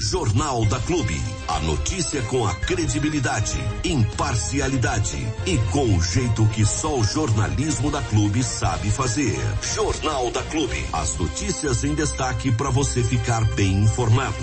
Jornal da Clube. A notícia com a credibilidade, imparcialidade e com o jeito que só o jornalismo da Clube sabe fazer. Jornal da Clube. As notícias em destaque para você ficar bem informado.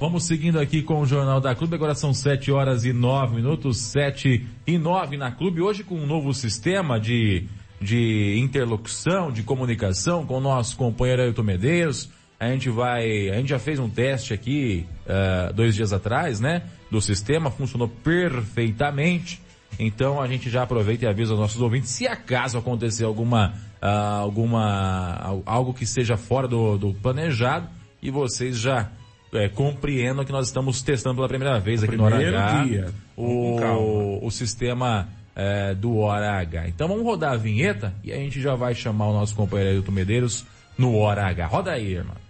Vamos seguindo aqui com o Jornal da Clube. Agora são 7 horas e 9 minutos, 7 e 9 na Clube. Hoje com um novo sistema de, de interlocução, de comunicação com o nosso companheiro Ailton Medeiros a gente vai, a gente já fez um teste aqui uh, dois dias atrás, né? Do sistema, funcionou perfeitamente. Então a gente já aproveita e avisa os nossos ouvintes se acaso acontecer alguma, uh, alguma, algo que seja fora do, do planejado e vocês já é, compreendam que nós estamos testando pela primeira vez aqui Primeiro no Hora H dia. o, o sistema é, do Hora H. Então vamos rodar a vinheta e a gente já vai chamar o nosso companheiro Ailton Medeiros no Hora H. Roda aí, irmão.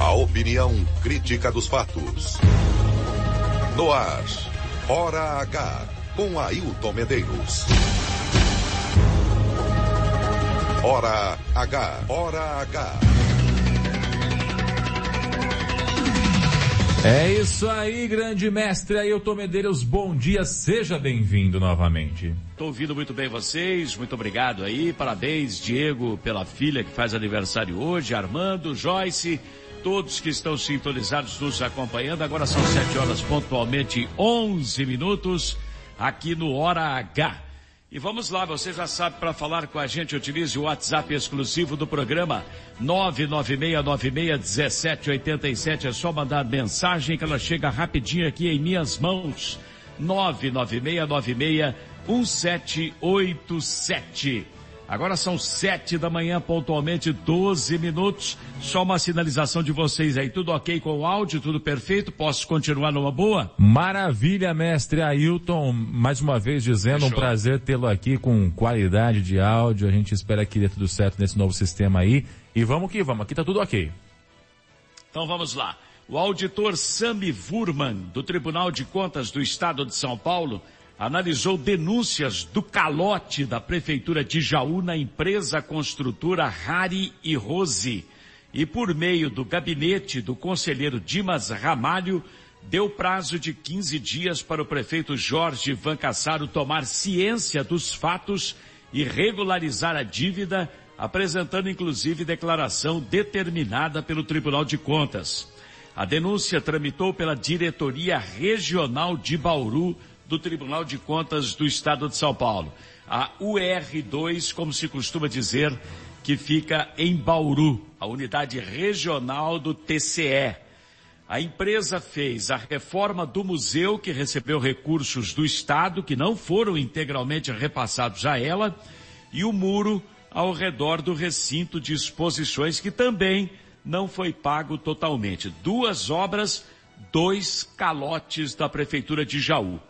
A opinião crítica dos fatos. No ar, Hora H, com Ailton Medeiros. Hora H, Hora H. É isso aí, grande mestre Ailton Medeiros, bom dia, seja bem-vindo novamente. Estou ouvindo muito bem vocês, muito obrigado aí, parabéns Diego pela filha que faz aniversário hoje, Armando, Joyce, todos que estão sintonizados nos acompanhando, agora são 7 horas pontualmente 11 minutos aqui no Hora H. E vamos lá, você já sabe, para falar com a gente, utilize o WhatsApp exclusivo do programa 996961787. É só mandar mensagem que ela chega rapidinho aqui em minhas mãos. 996961787. Agora são sete da manhã, pontualmente 12 minutos. Só uma sinalização de vocês aí. Tudo ok com o áudio? Tudo perfeito? Posso continuar numa boa? Maravilha, mestre Ailton. Mais uma vez dizendo, um Fechou. prazer tê-lo aqui com qualidade de áudio. A gente espera que dê tudo certo nesse novo sistema aí. E vamos que vamos, aqui tá tudo ok. Então vamos lá. O auditor Sami Vurman, do Tribunal de Contas do Estado de São Paulo, analisou denúncias do calote da Prefeitura de Jaú na empresa construtora Hari e Rose. E por meio do gabinete do conselheiro Dimas Ramalho, deu prazo de 15 dias para o prefeito Jorge Van Cassaro tomar ciência dos fatos e regularizar a dívida, apresentando inclusive declaração determinada pelo Tribunal de Contas. A denúncia tramitou pela Diretoria Regional de Bauru do Tribunal de Contas do Estado de São Paulo. A UR2, como se costuma dizer, que fica em Bauru, a unidade regional do TCE. A empresa fez a reforma do museu, que recebeu recursos do Estado, que não foram integralmente repassados a ela, e o muro ao redor do recinto de exposições, que também não foi pago totalmente. Duas obras, dois calotes da Prefeitura de Jaú.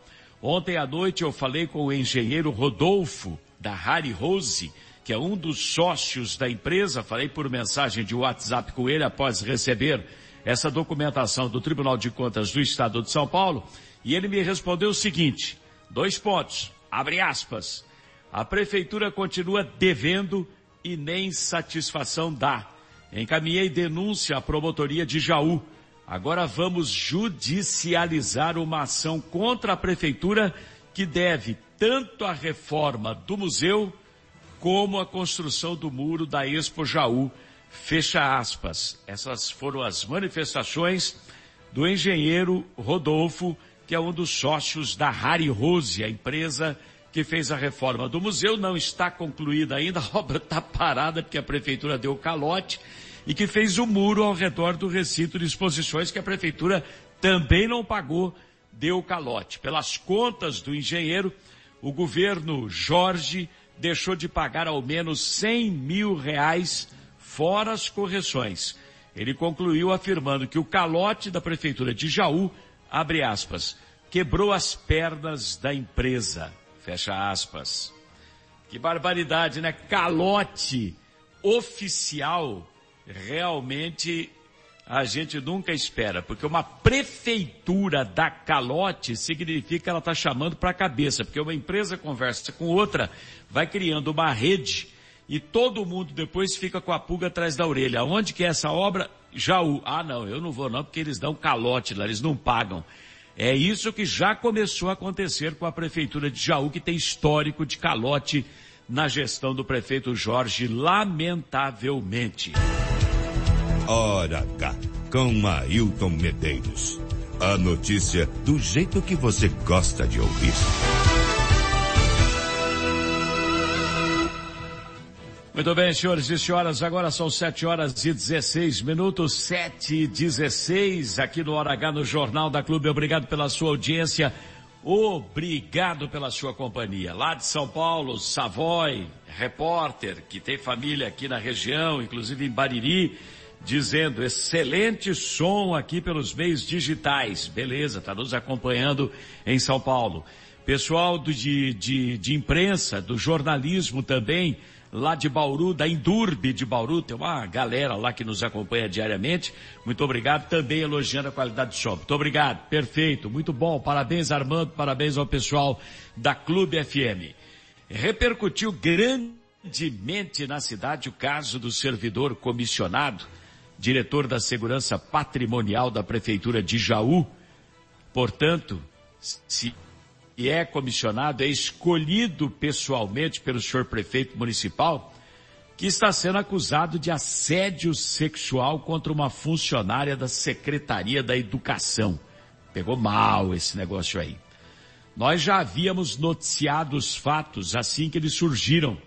Ontem à noite eu falei com o engenheiro Rodolfo, da Harry Rose, que é um dos sócios da empresa, falei por mensagem de WhatsApp com ele após receber essa documentação do Tribunal de Contas do Estado de São Paulo, e ele me respondeu o seguinte, dois pontos, abre aspas, a prefeitura continua devendo e nem satisfação dá. Encaminhei denúncia à promotoria de Jaú. Agora vamos judicializar uma ação contra a prefeitura que deve tanto a reforma do museu como a construção do muro da Expo Jaú. Fecha aspas. Essas foram as manifestações do engenheiro Rodolfo, que é um dos sócios da Harry Rose, a empresa que fez a reforma do museu. Não está concluída ainda, a obra está parada porque a prefeitura deu calote e que fez o muro ao redor do recinto de exposições que a prefeitura também não pagou, deu calote. Pelas contas do engenheiro, o governo Jorge deixou de pagar ao menos 100 mil reais fora as correções. Ele concluiu afirmando que o calote da prefeitura de Jaú, abre aspas, quebrou as pernas da empresa, fecha aspas. Que barbaridade, né? Calote oficial realmente a gente nunca espera, porque uma prefeitura da calote significa que ela está chamando para a cabeça, porque uma empresa conversa com outra, vai criando uma rede e todo mundo depois fica com a pulga atrás da orelha. Onde que é essa obra? Jaú. Ah, não, eu não vou não, porque eles dão calote lá, eles não pagam. É isso que já começou a acontecer com a prefeitura de Jaú, que tem histórico de calote na gestão do prefeito Jorge, lamentavelmente. Hora H, com Ailton Medeiros. A notícia do jeito que você gosta de ouvir. Muito bem, senhores e senhoras, agora são 7 horas e 16 minutos, 7 e 16 aqui no Hora H no Jornal da Clube. Obrigado pela sua audiência, obrigado pela sua companhia. Lá de São Paulo, Savoy, repórter, que tem família aqui na região, inclusive em Bariri, dizendo excelente som aqui pelos meios digitais. Beleza, está nos acompanhando em São Paulo. Pessoal do, de, de, de imprensa, do jornalismo também, lá de Bauru, da Indurbe de Bauru, tem uma galera lá que nos acompanha diariamente. Muito obrigado, também elogiando a qualidade do som. Muito obrigado, perfeito, muito bom. Parabéns Armando, parabéns ao pessoal da Clube FM. Repercutiu grandemente na cidade o caso do servidor comissionado, diretor da Segurança Patrimonial da Prefeitura de Jaú. Portanto, se é comissionado, é escolhido pessoalmente pelo senhor prefeito municipal, que está sendo acusado de assédio sexual contra uma funcionária da Secretaria da Educação. Pegou mal esse negócio aí. Nós já havíamos noticiado os fatos assim que eles surgiram,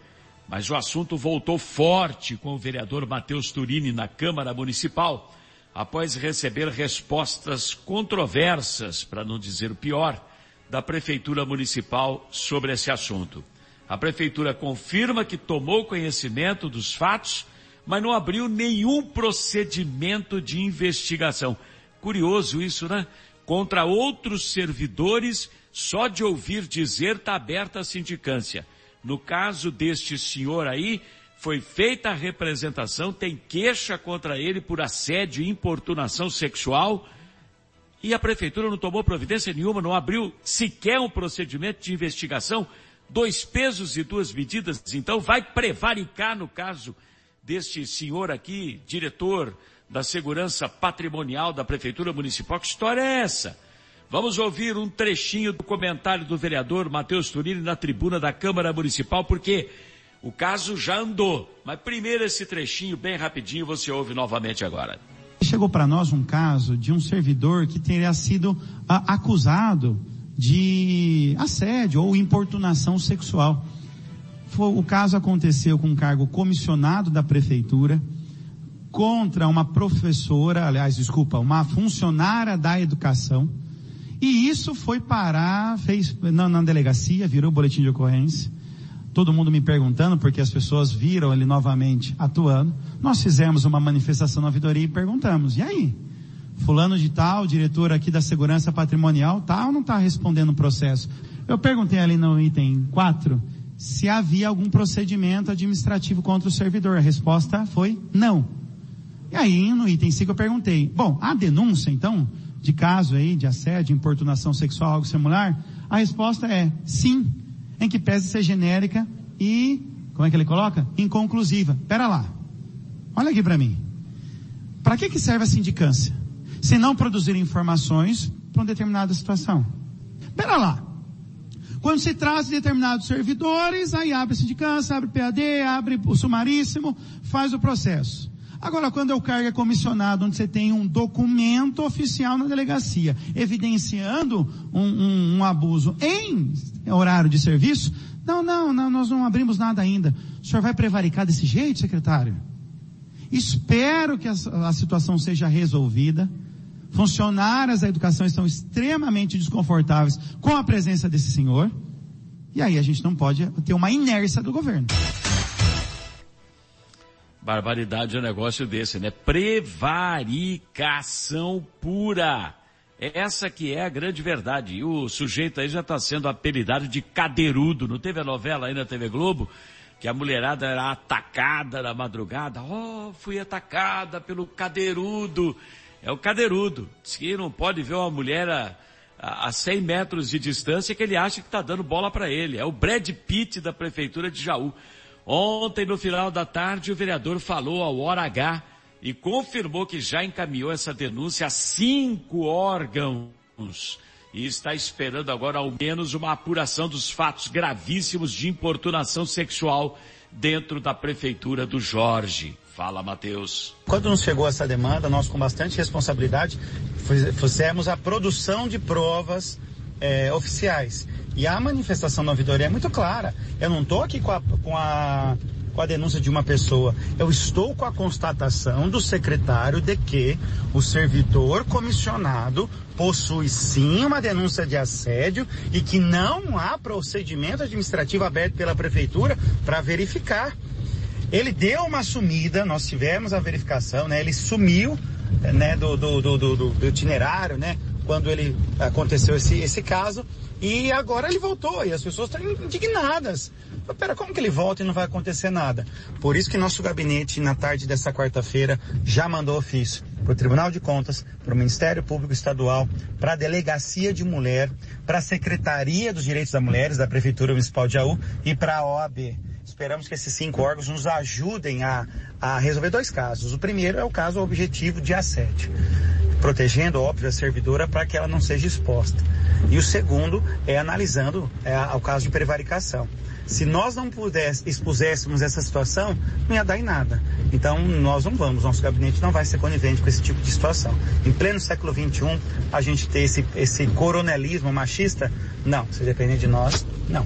mas o assunto voltou forte com o vereador Matheus Turini na Câmara Municipal, após receber respostas controversas, para não dizer o pior, da Prefeitura Municipal sobre esse assunto. A Prefeitura confirma que tomou conhecimento dos fatos, mas não abriu nenhum procedimento de investigação. Curioso isso, né? Contra outros servidores, só de ouvir dizer está aberta a sindicância. No caso deste senhor aí, foi feita a representação, tem queixa contra ele por assédio e importunação sexual, e a prefeitura não tomou providência nenhuma, não abriu sequer um procedimento de investigação, dois pesos e duas medidas, então vai prevaricar no caso deste senhor aqui, diretor da segurança patrimonial da prefeitura municipal. Que história é essa? Vamos ouvir um trechinho do comentário do vereador Matheus Turini na tribuna da Câmara Municipal, porque o caso já andou. Mas primeiro esse trechinho bem rapidinho você ouve novamente agora. Chegou para nós um caso de um servidor que teria sido a, acusado de assédio ou importunação sexual. O caso aconteceu com um cargo comissionado da prefeitura contra uma professora, aliás, desculpa, uma funcionária da educação. E isso foi parar, fez na, na delegacia, virou boletim de ocorrência todo mundo me perguntando, porque as pessoas viram ele novamente atuando, nós fizemos uma manifestação na ouvidoria e perguntamos, e aí? Fulano de tal, diretor aqui da segurança patrimonial, tá ou não está respondendo o processo? Eu perguntei ali no item 4, se havia algum procedimento administrativo contra o servidor. A resposta foi não. E aí, no item 5 eu perguntei, bom, a denúncia então, de caso aí, de assédio, importunação sexual, algo similar? A resposta é sim em que pese ser genérica e, como é que ele coloca? Inconclusiva. Pera lá. Olha aqui para mim. Para que que serve a sindicância? Se não produzir informações para uma determinada situação. Pera lá. Quando se traz de determinados servidores, aí abre a sindicância, abre PAD, abre o sumaríssimo, faz o processo. Agora, quando o cargo é comissionado, onde você tem um documento oficial na delegacia, evidenciando um, um, um abuso em horário de serviço, não, não, não, nós não abrimos nada ainda. O senhor vai prevaricar desse jeito, secretário? Espero que a, a situação seja resolvida. Funcionárias da educação estão extremamente desconfortáveis com a presença desse senhor. E aí a gente não pode ter uma inércia do governo. Barbaridade é um negócio desse, né? Prevaricação pura. Essa que é a grande verdade. E o sujeito aí já está sendo apelidado de cadeirudo. Não teve a novela aí na TV Globo? Que a mulherada era atacada na madrugada. Oh, fui atacada pelo cadeirudo. É o cadeirudo. Diz que não pode ver uma mulher a, a 100 metros de distância que ele acha que está dando bola para ele. É o Brad Pitt da prefeitura de Jaú. Ontem, no final da tarde, o vereador falou ao Hora H e confirmou que já encaminhou essa denúncia a cinco órgãos e está esperando agora ao menos uma apuração dos fatos gravíssimos de importunação sexual dentro da prefeitura do Jorge. Fala, Matheus. Quando nos chegou essa demanda, nós com bastante responsabilidade fizemos a produção de provas é, oficiais. E a manifestação da ouvidoria é muito clara. Eu não estou aqui com a, com a com a denúncia de uma pessoa. Eu estou com a constatação do secretário de que o servidor comissionado possui sim uma denúncia de assédio e que não há procedimento administrativo aberto pela prefeitura para verificar. Ele deu uma sumida, nós tivemos a verificação, né? Ele sumiu, né, do, do, do, do, do itinerário, né? Quando ele aconteceu esse, esse caso. E agora ele voltou e as pessoas estão indignadas. Mas pera, como que ele volta e não vai acontecer nada? Por isso que nosso gabinete, na tarde dessa quarta-feira, já mandou ofício para o Tribunal de Contas, para o Ministério Público Estadual, para a Delegacia de Mulher, para a Secretaria dos Direitos da Mulheres da Prefeitura Municipal de Jaú e para a OAB. Esperamos que esses cinco órgãos nos ajudem a, a resolver dois casos. O primeiro é o caso objetivo de assédio, protegendo, óbvio, a servidora para que ela não seja exposta. E o segundo é analisando é, o caso de prevaricação. Se nós não pudéssemos, expuséssemos essa situação, não ia dar em nada. Então, nós não vamos, nosso gabinete não vai ser conivente com esse tipo de situação. Em pleno século XXI, a gente ter esse, esse coronelismo machista, não. Se depender de nós, não.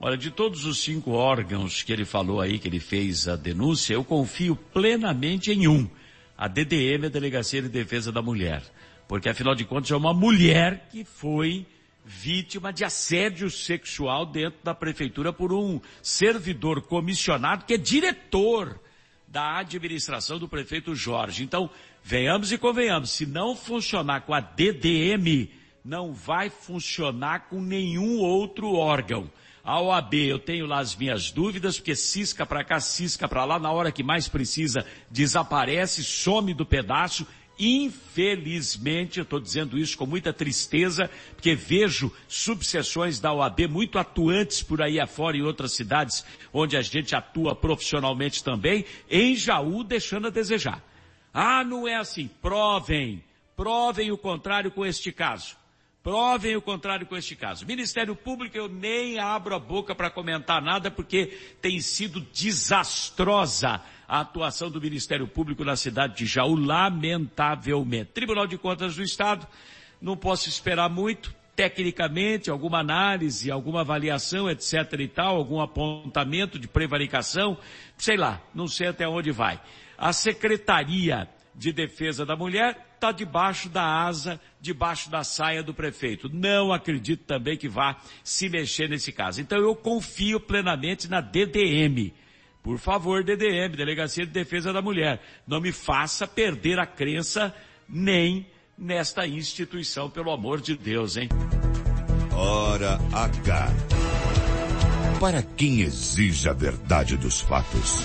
Olha, de todos os cinco órgãos que ele falou aí, que ele fez a denúncia, eu confio plenamente em um. A DDM, a Delegacia de Defesa da Mulher. Porque, afinal de contas, é uma mulher que foi vítima de assédio sexual dentro da prefeitura por um servidor comissionado que é diretor da administração do prefeito Jorge. Então, venhamos e convenhamos, se não funcionar com a DDM, não vai funcionar com nenhum outro órgão. A OAB, eu tenho lá as minhas dúvidas, porque cisca para cá, cisca para lá, na hora que mais precisa, desaparece, some do pedaço Infelizmente, eu estou dizendo isso com muita tristeza, porque vejo subseções da OAB muito atuantes por aí afora em outras cidades, onde a gente atua profissionalmente também, em Jaú deixando a desejar. Ah, não é assim. Provem. Provem o contrário com este caso. Provem o contrário com este caso. Ministério Público, eu nem abro a boca para comentar nada porque tem sido desastrosa a atuação do Ministério Público na cidade de Jaú, lamentavelmente. Tribunal de Contas do Estado, não posso esperar muito, tecnicamente, alguma análise, alguma avaliação, etc e tal, algum apontamento de prevaricação, sei lá, não sei até onde vai. A Secretaria de Defesa da Mulher está debaixo da asa, debaixo da saia do prefeito. Não acredito também que vá se mexer nesse caso. Então eu confio plenamente na DDM. Por favor, DDM, Delegacia de Defesa da Mulher, não me faça perder a crença nem nesta instituição, pelo amor de Deus, hein? Hora H. Para quem exige a verdade dos fatos.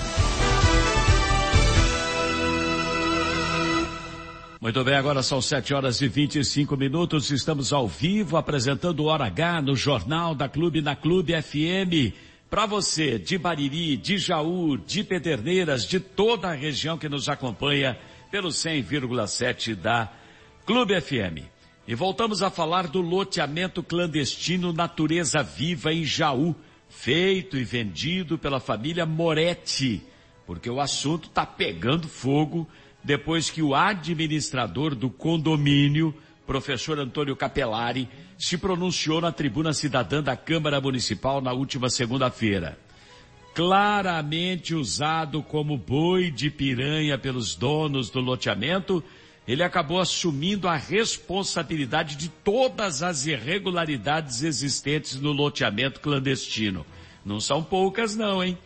Muito bem, agora são 7 horas e 25 minutos. Estamos ao vivo apresentando o Hora H no Jornal da Clube na Clube FM. Para você de Bariri, de Jaú, de Pederneiras, de toda a região que nos acompanha pelo 100,7 da Clube FM. E voltamos a falar do loteamento clandestino Natureza Viva em Jaú, feito e vendido pela família Moretti, porque o assunto está pegando fogo depois que o administrador do condomínio, professor Antônio Capelari, se pronunciou na tribuna cidadã da Câmara Municipal na última segunda-feira. Claramente usado como boi de piranha pelos donos do loteamento, ele acabou assumindo a responsabilidade de todas as irregularidades existentes no loteamento clandestino. Não são poucas não, hein?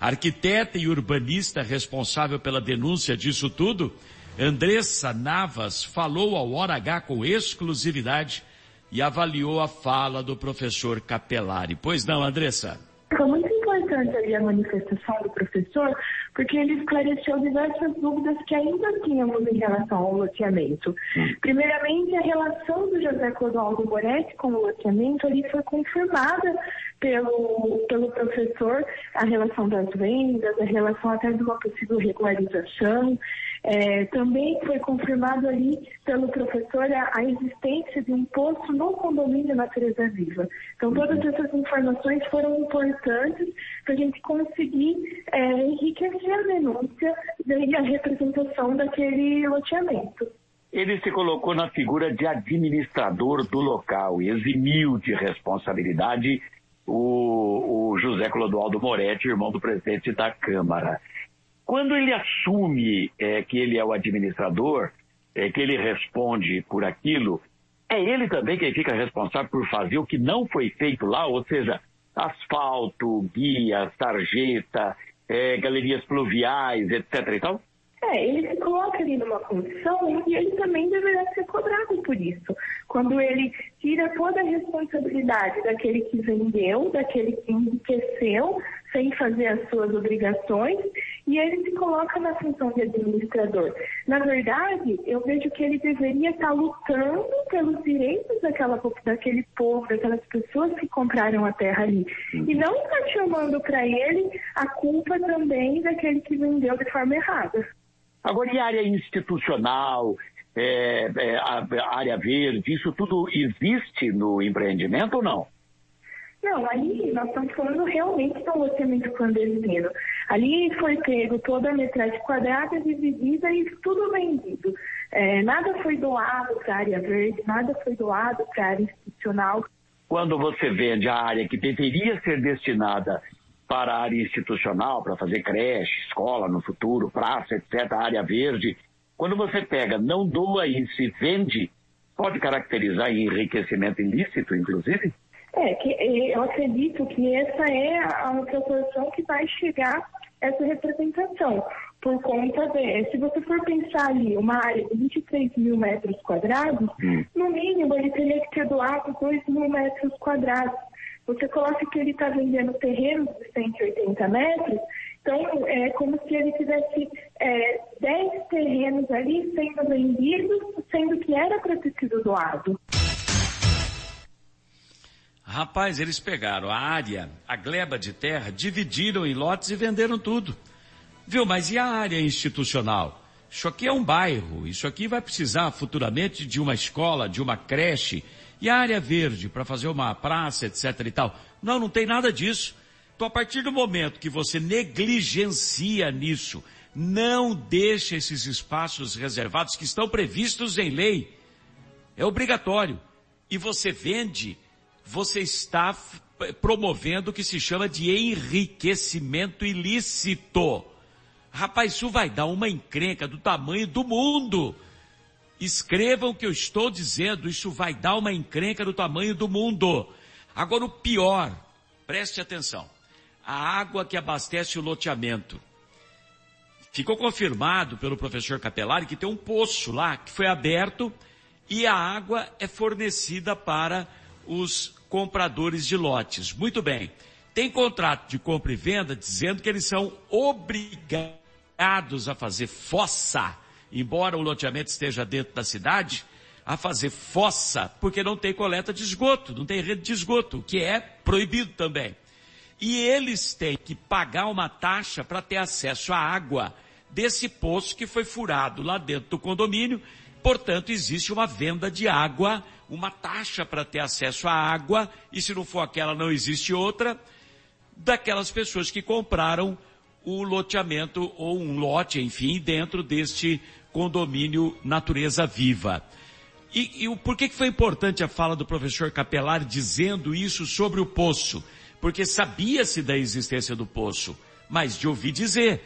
Arquiteta e urbanista responsável pela denúncia disso tudo, Andressa Navas falou ao Hora H com exclusividade e avaliou a fala do professor Capelari. Pois não, Andressa? Foi muito importante ali a manifestação do professor, porque ele esclareceu diversas dúvidas que ainda tínhamos em relação ao loteamento. Primeiramente, a relação do José Clodoaldo Moretti com o loteamento ali foi confirmada pelo, pelo professor, a relação das vendas, a relação até de uma possível regularização. É, também foi confirmado ali pelo professor a, a, existência de um poço no condomínio Natureza Viva. Então, todas essas informações foram importantes para a gente conseguir é, enriquecer a denúncia e a representação daquele loteamento. Ele se colocou na figura de administrador do local e eximiu de responsabilidade o, o José Clodoaldo Moretti, irmão do presidente da Câmara. Quando ele assume é, que ele é o administrador, é, que ele responde por aquilo, é ele também quem fica responsável por fazer o que não foi feito lá, ou seja, asfalto, guia, sarjeta, é, galerias pluviais, etc. e tal? É, ele se coloca ali numa condição e ele também deverá ser cobrado por isso. Quando ele tira toda a responsabilidade daquele que vendeu, daquele que enriqueceu, sem fazer as suas obrigações, e ele se coloca na função de administrador. Na verdade, eu vejo que ele deveria estar lutando pelos direitos daquela, daquele povo, daquelas pessoas que compraram a terra ali. E não estar chamando para ele a culpa também daquele que vendeu de forma errada. Agora, e a área institucional, é, é, a área verde, isso tudo existe no empreendimento ou não? Não, ali nós estamos falando realmente de um loteamento clandestino. Ali foi pego toda a metragem quadrada, dividida e tudo vendido. É, nada foi doado para a área verde, nada foi doado para a área institucional. Quando você vende a área que deveria ser destinada para a área institucional, para fazer creche, escola no futuro, praça, etc., área verde, quando você pega, não doa e se vende, pode caracterizar enriquecimento ilícito, inclusive? É, que, eu acredito que essa é a proporção que vai chegar essa representação. Por conta de, se você for pensar ali, uma área de 23 mil metros quadrados, hum. no mínimo ele teria que ter doado 2 mil metros quadrados. Você coloca que ele está vendendo terrenos de 180 metros, então é como se ele tivesse é, 10 terrenos ali sendo vendidos, sendo que era para ter sido doado. Rapaz, eles pegaram a área, a gleba de terra, dividiram em lotes e venderam tudo. Viu, mas e a área institucional? Isso aqui é um bairro, isso aqui vai precisar futuramente de uma escola, de uma creche, e a área verde para fazer uma praça, etc e tal. Não, não tem nada disso. Então a partir do momento que você negligencia nisso, não deixa esses espaços reservados que estão previstos em lei, é obrigatório, e você vende, você está promovendo o que se chama de enriquecimento ilícito. Rapaz, isso vai dar uma encrenca do tamanho do mundo. Escrevam o que eu estou dizendo, isso vai dar uma encrenca do tamanho do mundo. Agora o pior, preste atenção. A água que abastece o loteamento. Ficou confirmado pelo professor Capelari que tem um poço lá que foi aberto e a água é fornecida para os compradores de lotes. Muito bem. Tem contrato de compra e venda dizendo que eles são obrigados a fazer fossa, embora o loteamento esteja dentro da cidade, a fazer fossa, porque não tem coleta de esgoto, não tem rede de esgoto, o que é proibido também. E eles têm que pagar uma taxa para ter acesso à água desse poço que foi furado lá dentro do condomínio. Portanto, existe uma venda de água uma taxa para ter acesso à água, e se não for aquela, não existe outra, daquelas pessoas que compraram o loteamento ou um lote, enfim, dentro deste condomínio Natureza Viva. E, e por que, que foi importante a fala do professor Capelari dizendo isso sobre o poço? Porque sabia-se da existência do poço, mas de ouvir dizer,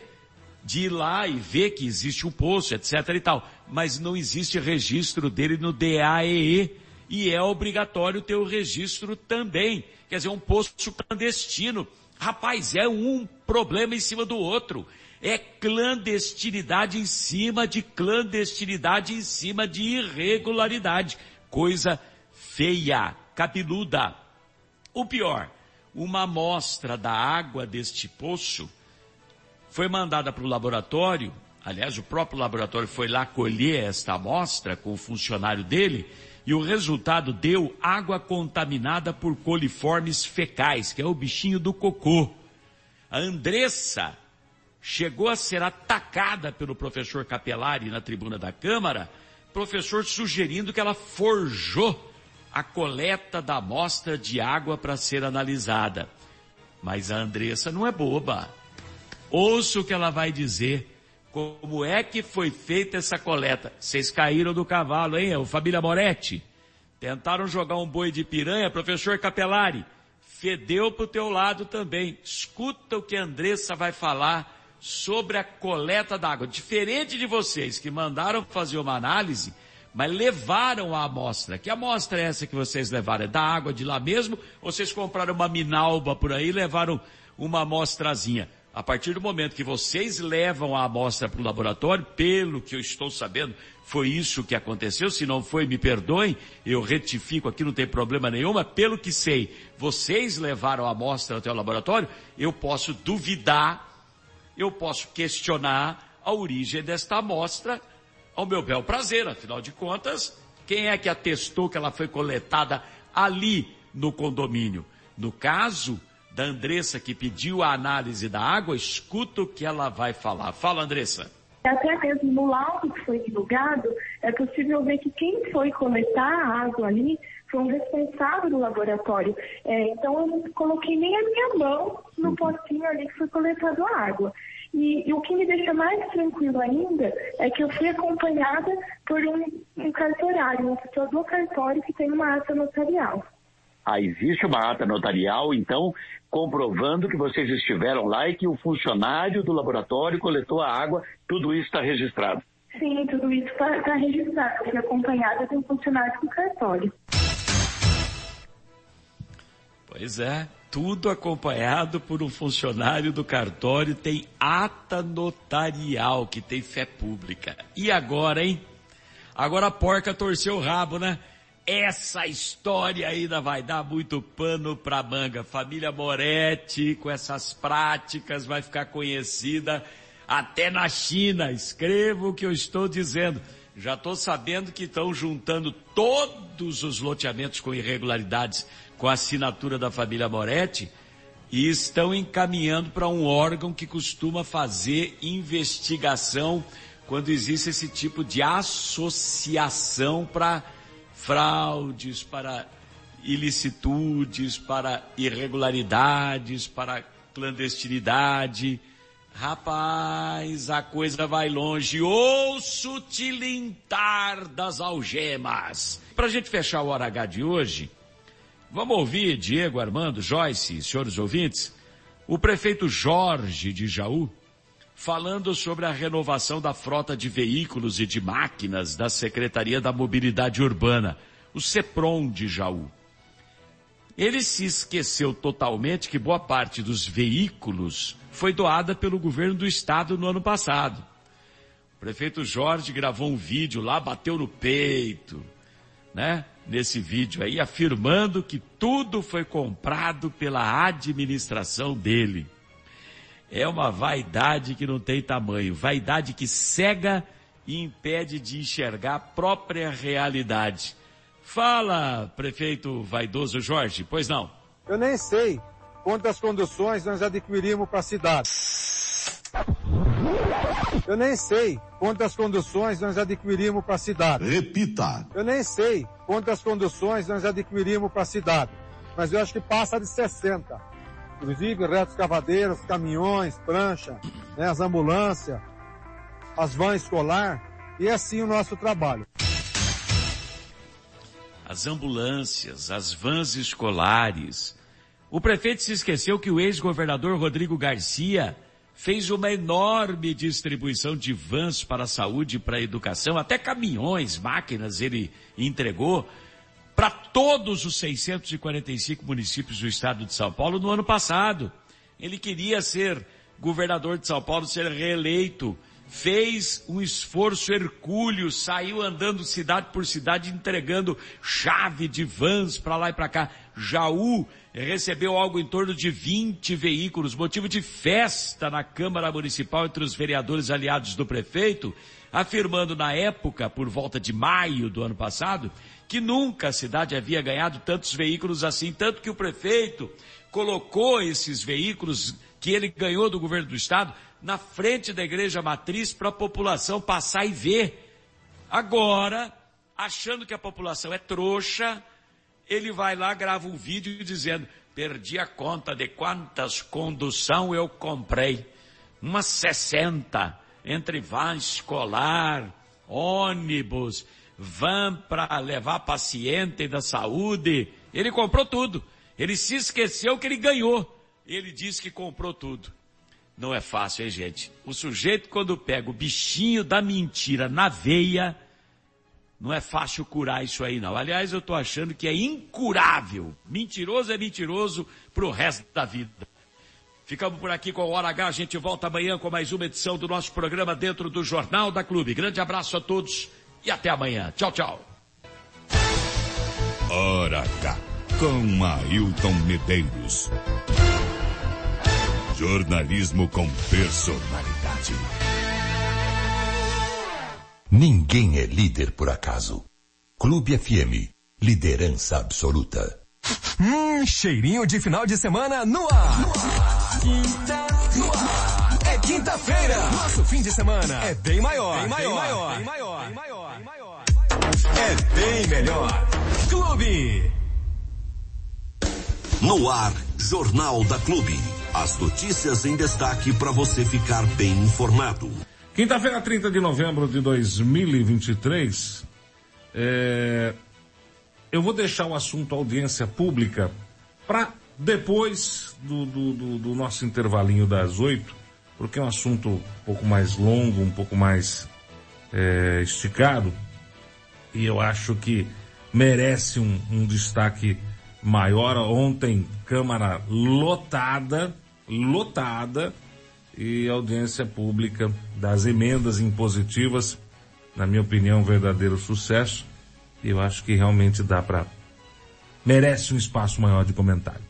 de ir lá e ver que existe um poço, etc e tal, mas não existe registro dele no DAEE, e é obrigatório ter o registro também. Quer dizer, um posto clandestino. Rapaz, é um problema em cima do outro. É clandestinidade em cima de clandestinidade em cima de irregularidade. Coisa feia, cabeluda. O pior, uma amostra da água deste poço foi mandada para o laboratório, aliás, o próprio laboratório foi lá colher esta amostra com o funcionário dele, e o resultado deu água contaminada por coliformes fecais, que é o bichinho do cocô. A Andressa chegou a ser atacada pelo professor Capelari na tribuna da Câmara, professor sugerindo que ela forjou a coleta da amostra de água para ser analisada. Mas a Andressa não é boba. Ouça o que ela vai dizer. Como é que foi feita essa coleta? Vocês caíram do cavalo, hein? O família Moretti. Tentaram jogar um boi de piranha, professor Capelari. Fedeu pro teu lado também. Escuta o que a Andressa vai falar sobre a coleta d'água. Diferente de vocês que mandaram fazer uma análise, mas levaram a amostra. Que amostra é essa que vocês levaram? É da água de lá mesmo? Ou vocês compraram uma minalba por aí e levaram uma amostrazinha? A partir do momento que vocês levam a amostra para o laboratório, pelo que eu estou sabendo, foi isso que aconteceu. Se não foi, me perdoem, eu retifico aqui, não tem problema nenhum, mas pelo que sei, vocês levaram a amostra até o laboratório, eu posso duvidar, eu posso questionar a origem desta amostra ao meu bel prazer. Afinal de contas, quem é que atestou que ela foi coletada ali no condomínio? No caso da Andressa que pediu a análise da água, escuta o que ela vai falar. Fala, Andressa. Até mesmo no laudo que foi divulgado, é possível ver que quem foi coletar a água ali foi um responsável do laboratório. É, então eu não coloquei nem a minha mão no potinho ali que foi coletado a água. E, e, o que me deixa mais tranquilo ainda é que eu fui acompanhada por um, um cartorário, uma pessoa do cartório que tem uma ata notarial. Ah, existe uma ata notarial, então, comprovando que vocês estiveram lá e que o funcionário do laboratório coletou a água, tudo isso está registrado. Sim, tudo isso está tá registrado. Eu fui acompanhada de um funcionário do cartório. Pois é, tudo acompanhado por um funcionário do cartório, tem ata notarial, que tem fé pública. E agora, hein? Agora a porca torceu o rabo, né? Essa história ainda vai dar muito pano pra manga. Família Moretti, com essas práticas, vai ficar conhecida até na China. Escreva o que eu estou dizendo. Já estou sabendo que estão juntando todos os loteamentos com irregularidades com a assinatura da família Moretti e estão encaminhando para um órgão que costuma fazer investigação quando existe esse tipo de associação para fraudes, para ilicitudes, para irregularidades, para clandestinidade. Rapaz, a coisa vai longe. Ouço tilintar das algemas. Para a gente fechar o hora H de hoje, Vamos ouvir Diego Armando, Joyce, senhores ouvintes, o prefeito Jorge de Jaú, falando sobre a renovação da frota de veículos e de máquinas da Secretaria da Mobilidade Urbana, o CEPROM de Jaú. Ele se esqueceu totalmente que boa parte dos veículos foi doada pelo governo do estado no ano passado. O prefeito Jorge gravou um vídeo lá, bateu no peito, né? nesse vídeo aí, afirmando que tudo foi comprado pela administração dele. É uma vaidade que não tem tamanho, vaidade que cega e impede de enxergar a própria realidade. Fala, prefeito vaidoso Jorge, pois não? Eu nem sei quantas conduções nós adquirimos para a cidade. Eu nem sei quantas conduções nós adquirimos para a cidade. Repita. Eu nem sei quantas conduções nós adquirimos para a cidade, mas eu acho que passa de 60. Inclusive retos cavadeiros, caminhões, prancha, né, as ambulâncias, as vans escolar, e é assim o nosso trabalho. As ambulâncias, as vans escolares. O prefeito se esqueceu que o ex-governador Rodrigo Garcia fez uma enorme distribuição de vans para a saúde e para a educação, até caminhões, máquinas ele entregou para todos os 645 municípios do estado de São Paulo no ano passado. Ele queria ser governador de São Paulo, ser reeleito, fez um esforço hercúleo, saiu andando cidade por cidade entregando chave de vans para lá e para cá. Jaú recebeu algo em torno de 20 veículos, motivo de festa na Câmara Municipal entre os vereadores aliados do prefeito, afirmando na época, por volta de maio do ano passado, que nunca a cidade havia ganhado tantos veículos assim, tanto que o prefeito colocou esses veículos que ele ganhou do governo do estado na frente da igreja matriz para a população passar e ver. Agora, achando que a população é trouxa, ele vai lá, grava um vídeo dizendo, perdi a conta de quantas condução eu comprei. Umas 60, entre van escolar, ônibus, van para levar paciente da saúde. Ele comprou tudo. Ele se esqueceu que ele ganhou. Ele disse que comprou tudo. Não é fácil, hein, gente? O sujeito, quando pega o bichinho da mentira na veia, não é fácil curar isso aí, não. Aliás, eu estou achando que é incurável. Mentiroso é mentiroso para o resto da vida. Ficamos por aqui com o Hora H. A gente volta amanhã com mais uma edição do nosso programa dentro do Jornal da Clube. Grande abraço a todos e até amanhã. Tchau, tchau. Hora H. Com Ailton Medeiros. Jornalismo com personalidade. Ninguém é líder por acaso. Clube FM, liderança absoluta. Hum, cheirinho de final de semana no ar. No ar. Quinta no ar. É quinta-feira. Nosso fim de semana é bem maior. Bem maior. Bem maior. Bem maior. Bem maior. Bem maior. É bem melhor. Clube. No ar, Jornal da Clube. As notícias em destaque para você ficar bem informado. Quinta-feira, 30 de novembro de 2023, é... eu vou deixar o assunto audiência pública para depois do, do, do, do, nosso intervalinho das oito, porque é um assunto um pouco mais longo, um pouco mais é, esticado, e eu acho que merece um, um destaque maior. Ontem, Câmara lotada, lotada, e audiência pública das emendas impositivas, na minha opinião, um verdadeiro sucesso. Eu acho que realmente dá para merece um espaço maior de comentário.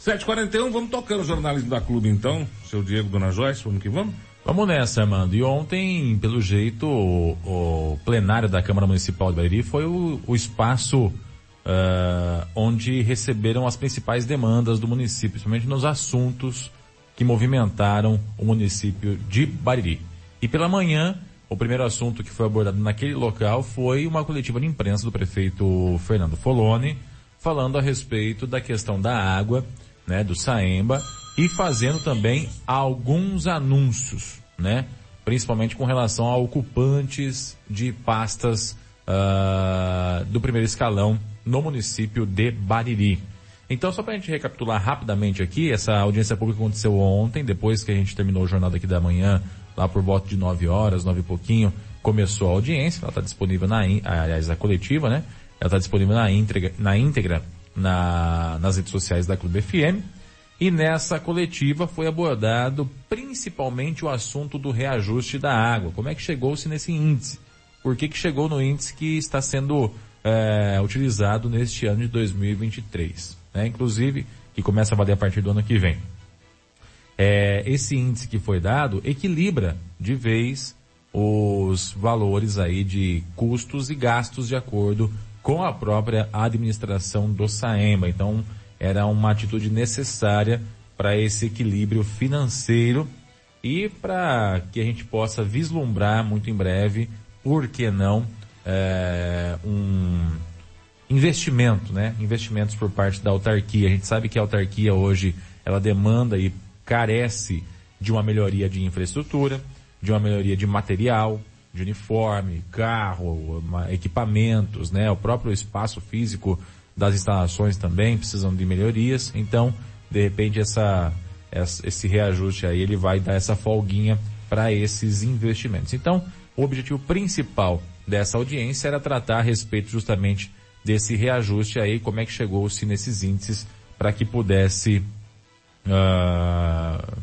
7h41, vamos tocando o jornalismo da clube então. Seu Diego, Dona Joyce, vamos que vamos? Vamos nessa, Armando. E ontem, pelo jeito, o, o plenário da Câmara Municipal de Bariri foi o, o espaço uh, onde receberam as principais demandas do município, principalmente nos assuntos que movimentaram o município de Bariri. E pela manhã, o primeiro assunto que foi abordado naquele local foi uma coletiva de imprensa do prefeito Fernando Foloni, falando a respeito da questão da água, né, do Saemba, e fazendo também alguns anúncios, né, principalmente com relação a ocupantes de pastas uh, do primeiro escalão no município de Bariri. Então, só para a gente recapitular rapidamente aqui, essa audiência pública aconteceu ontem, depois que a gente terminou o jornal daqui da manhã, lá por volta de 9 horas, 9 e pouquinho, começou a audiência, ela está disponível na, aliás, a coletiva, né? Ela está disponível na íntegra, na, íntegra na, nas redes sociais da Clube FM. E nessa coletiva foi abordado principalmente o assunto do reajuste da água. Como é que chegou-se nesse índice? Por que, que chegou no índice que está sendo é, utilizado neste ano de 2023? né? inclusive, que começa a valer a partir do ano que vem. É, esse índice que foi dado equilibra de vez os valores aí de custos e gastos de acordo com a própria administração do Saemba. Então, era uma atitude necessária para esse equilíbrio financeiro e para que a gente possa vislumbrar muito em breve, por que não, é, um investimento, né? Investimentos por parte da autarquia. A gente sabe que a autarquia hoje ela demanda e carece de uma melhoria de infraestrutura, de uma melhoria de material, de uniforme, carro, equipamentos, né? O próprio espaço físico das instalações também precisam de melhorias. Então, de repente, essa, esse reajuste aí ele vai dar essa folguinha para esses investimentos. Então, o objetivo principal dessa audiência era tratar a respeito justamente desse reajuste aí, como é que chegou-se nesses índices para que pudesse uh,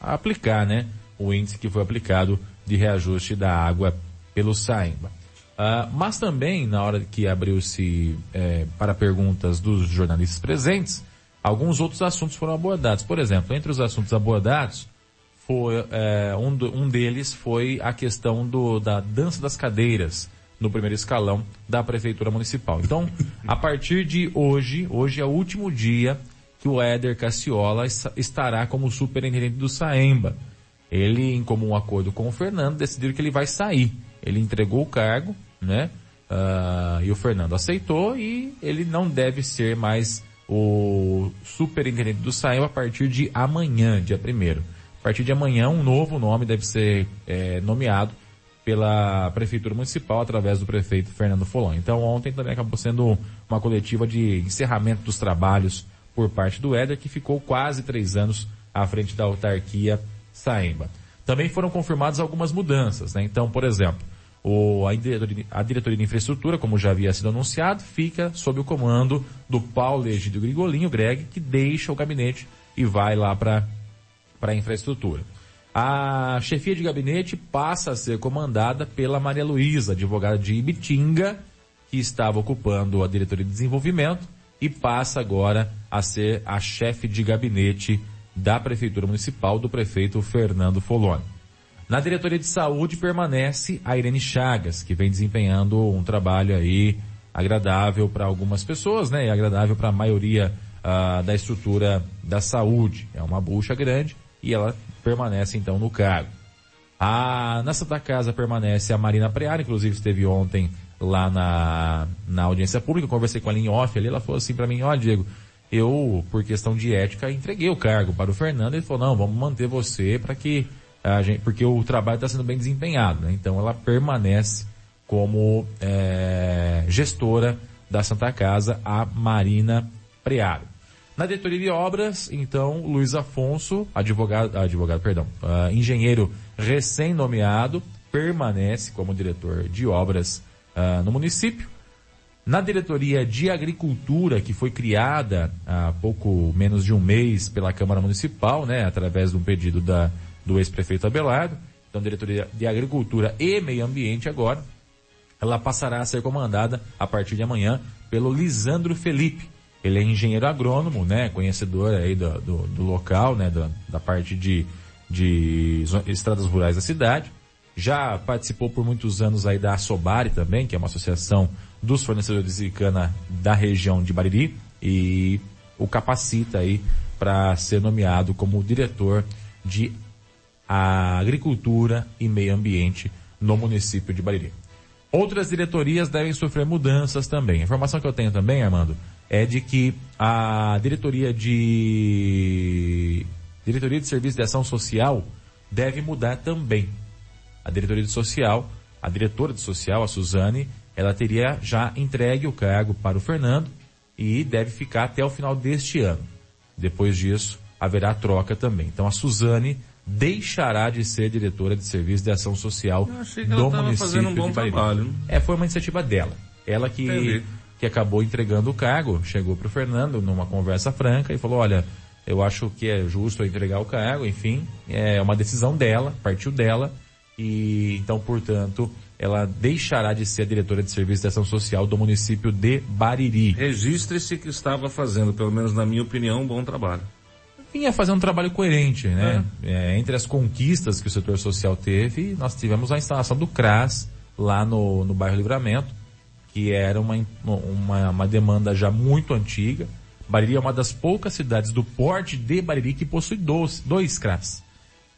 aplicar, né, o índice que foi aplicado de reajuste da água pelo Saimba. Uh, mas também, na hora que abriu-se é, para perguntas dos jornalistas presentes, alguns outros assuntos foram abordados. Por exemplo, entre os assuntos abordados, foi, é, um, um deles foi a questão do, da dança das cadeiras no primeiro escalão da Prefeitura Municipal. Então, a partir de hoje, hoje é o último dia que o Éder Cassiola estará como superintendente do Saemba. Ele, em comum acordo com o Fernando, decidiu que ele vai sair. Ele entregou o cargo, né? Uh, e o Fernando aceitou e ele não deve ser mais o superintendente do Saemba a partir de amanhã, dia primeiro. A partir de amanhã, um novo nome deve ser é, nomeado pela Prefeitura Municipal através do prefeito Fernando Folon. Então ontem também acabou sendo uma coletiva de encerramento dos trabalhos por parte do Éder, que ficou quase três anos à frente da autarquia Saemba. Também foram confirmadas algumas mudanças, né? Então, por exemplo, o, a, diretoria, a, diretoria, de infraestrutura, como já havia sido anunciado, fica sob o comando do Paulo Egídio Grigolinho, Greg, que deixa o gabinete e vai lá para a infraestrutura. A chefia de gabinete passa a ser comandada pela Maria Luísa, advogada de Ibitinga, que estava ocupando a diretoria de desenvolvimento e passa agora a ser a chefe de gabinete da Prefeitura Municipal do prefeito Fernando Foloni. Na diretoria de saúde permanece a Irene Chagas, que vem desempenhando um trabalho aí agradável para algumas pessoas, né? E agradável para a maioria uh, da estrutura da saúde. É uma bucha grande e ela permanece então no cargo. A, na Santa Casa permanece a Marina Preara, inclusive esteve ontem lá na, na audiência pública, conversei com ela em off ali, ela falou assim para mim, ó oh, Diego, eu, por questão de ética, entreguei o cargo para o Fernando. Ele falou, não, vamos manter você para que a gente, porque o trabalho está sendo bem desempenhado, né? Então ela permanece como é, gestora da Santa Casa, a Marina Prearo. Na diretoria de obras, então, Luiz Afonso, advogado, advogado, perdão, uh, engenheiro recém-nomeado, permanece como diretor de obras uh, no município. Na diretoria de agricultura, que foi criada há pouco menos de um mês pela Câmara Municipal, né, através de um pedido da, do ex-prefeito Abelardo, então diretoria de agricultura e meio ambiente agora, ela passará a ser comandada a partir de amanhã pelo Lisandro Felipe. Ele é engenheiro agrônomo, né, conhecedor aí do, do, do local, né, da, da parte de, de estradas rurais da cidade. Já participou por muitos anos aí da Asobari também, que é uma associação dos fornecedores de cana da região de Bariri e o capacita aí para ser nomeado como diretor de agricultura e meio ambiente no município de Bariri. Outras diretorias devem sofrer mudanças também. A informação que eu tenho também, Armando, é de que a diretoria de diretoria de serviço de ação social deve mudar também. A diretoria de social, a diretora de social, a Suzane, ela teria já entregue o cargo para o Fernando e deve ficar até o final deste ano. Depois disso, haverá troca também. Então a Suzane deixará de ser diretora de serviço de ação social do município um de Bariri. Trabalho. É, foi uma iniciativa dela. Ela que, que acabou entregando o cargo, chegou para o Fernando numa conversa franca e falou, olha, eu acho que é justo eu entregar o cargo, enfim, é uma decisão dela, partiu dela, e então, portanto, ela deixará de ser a diretora de serviço de ação social do município de Bariri. Registre-se que estava fazendo, pelo menos na minha opinião, um bom trabalho. Vinha fazendo um trabalho coerente, né? É. É, entre as conquistas que o setor social teve, nós tivemos a instalação do CRAS lá no, no bairro Livramento, que era uma, uma, uma demanda já muito antiga. Bariri é uma das poucas cidades do porte de Bariri que possui dois, dois CRAS,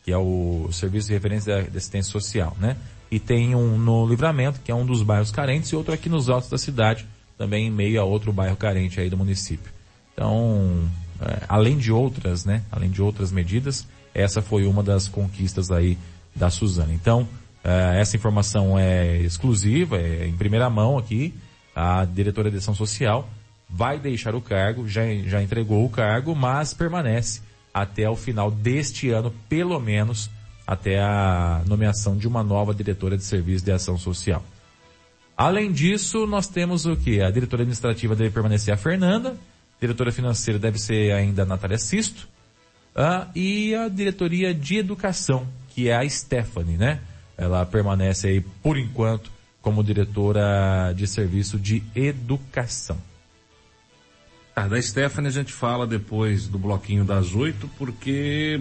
que é o Serviço de Referência de Assistência Social, né? e tem um no Livramento, que é um dos bairros carentes, e outro aqui nos altos da cidade, também em meio a outro bairro carente aí do município. Então, é, além de outras, né, além de outras medidas, essa foi uma das conquistas aí da Suzana. Então, é, essa informação é exclusiva, é em primeira mão aqui, a diretora de ação social vai deixar o cargo, já, já entregou o cargo, mas permanece até o final deste ano, pelo menos, até a nomeação de uma nova diretora de serviço de ação social. Além disso, nós temos o que? A diretora administrativa deve permanecer a Fernanda, a diretora financeira deve ser ainda a Natália Sisto, uh, e a diretoria de educação, que é a Stephanie, né? Ela permanece aí, por enquanto, como diretora de serviço de educação. Ah, da Stephanie a gente fala depois do bloquinho das oito, porque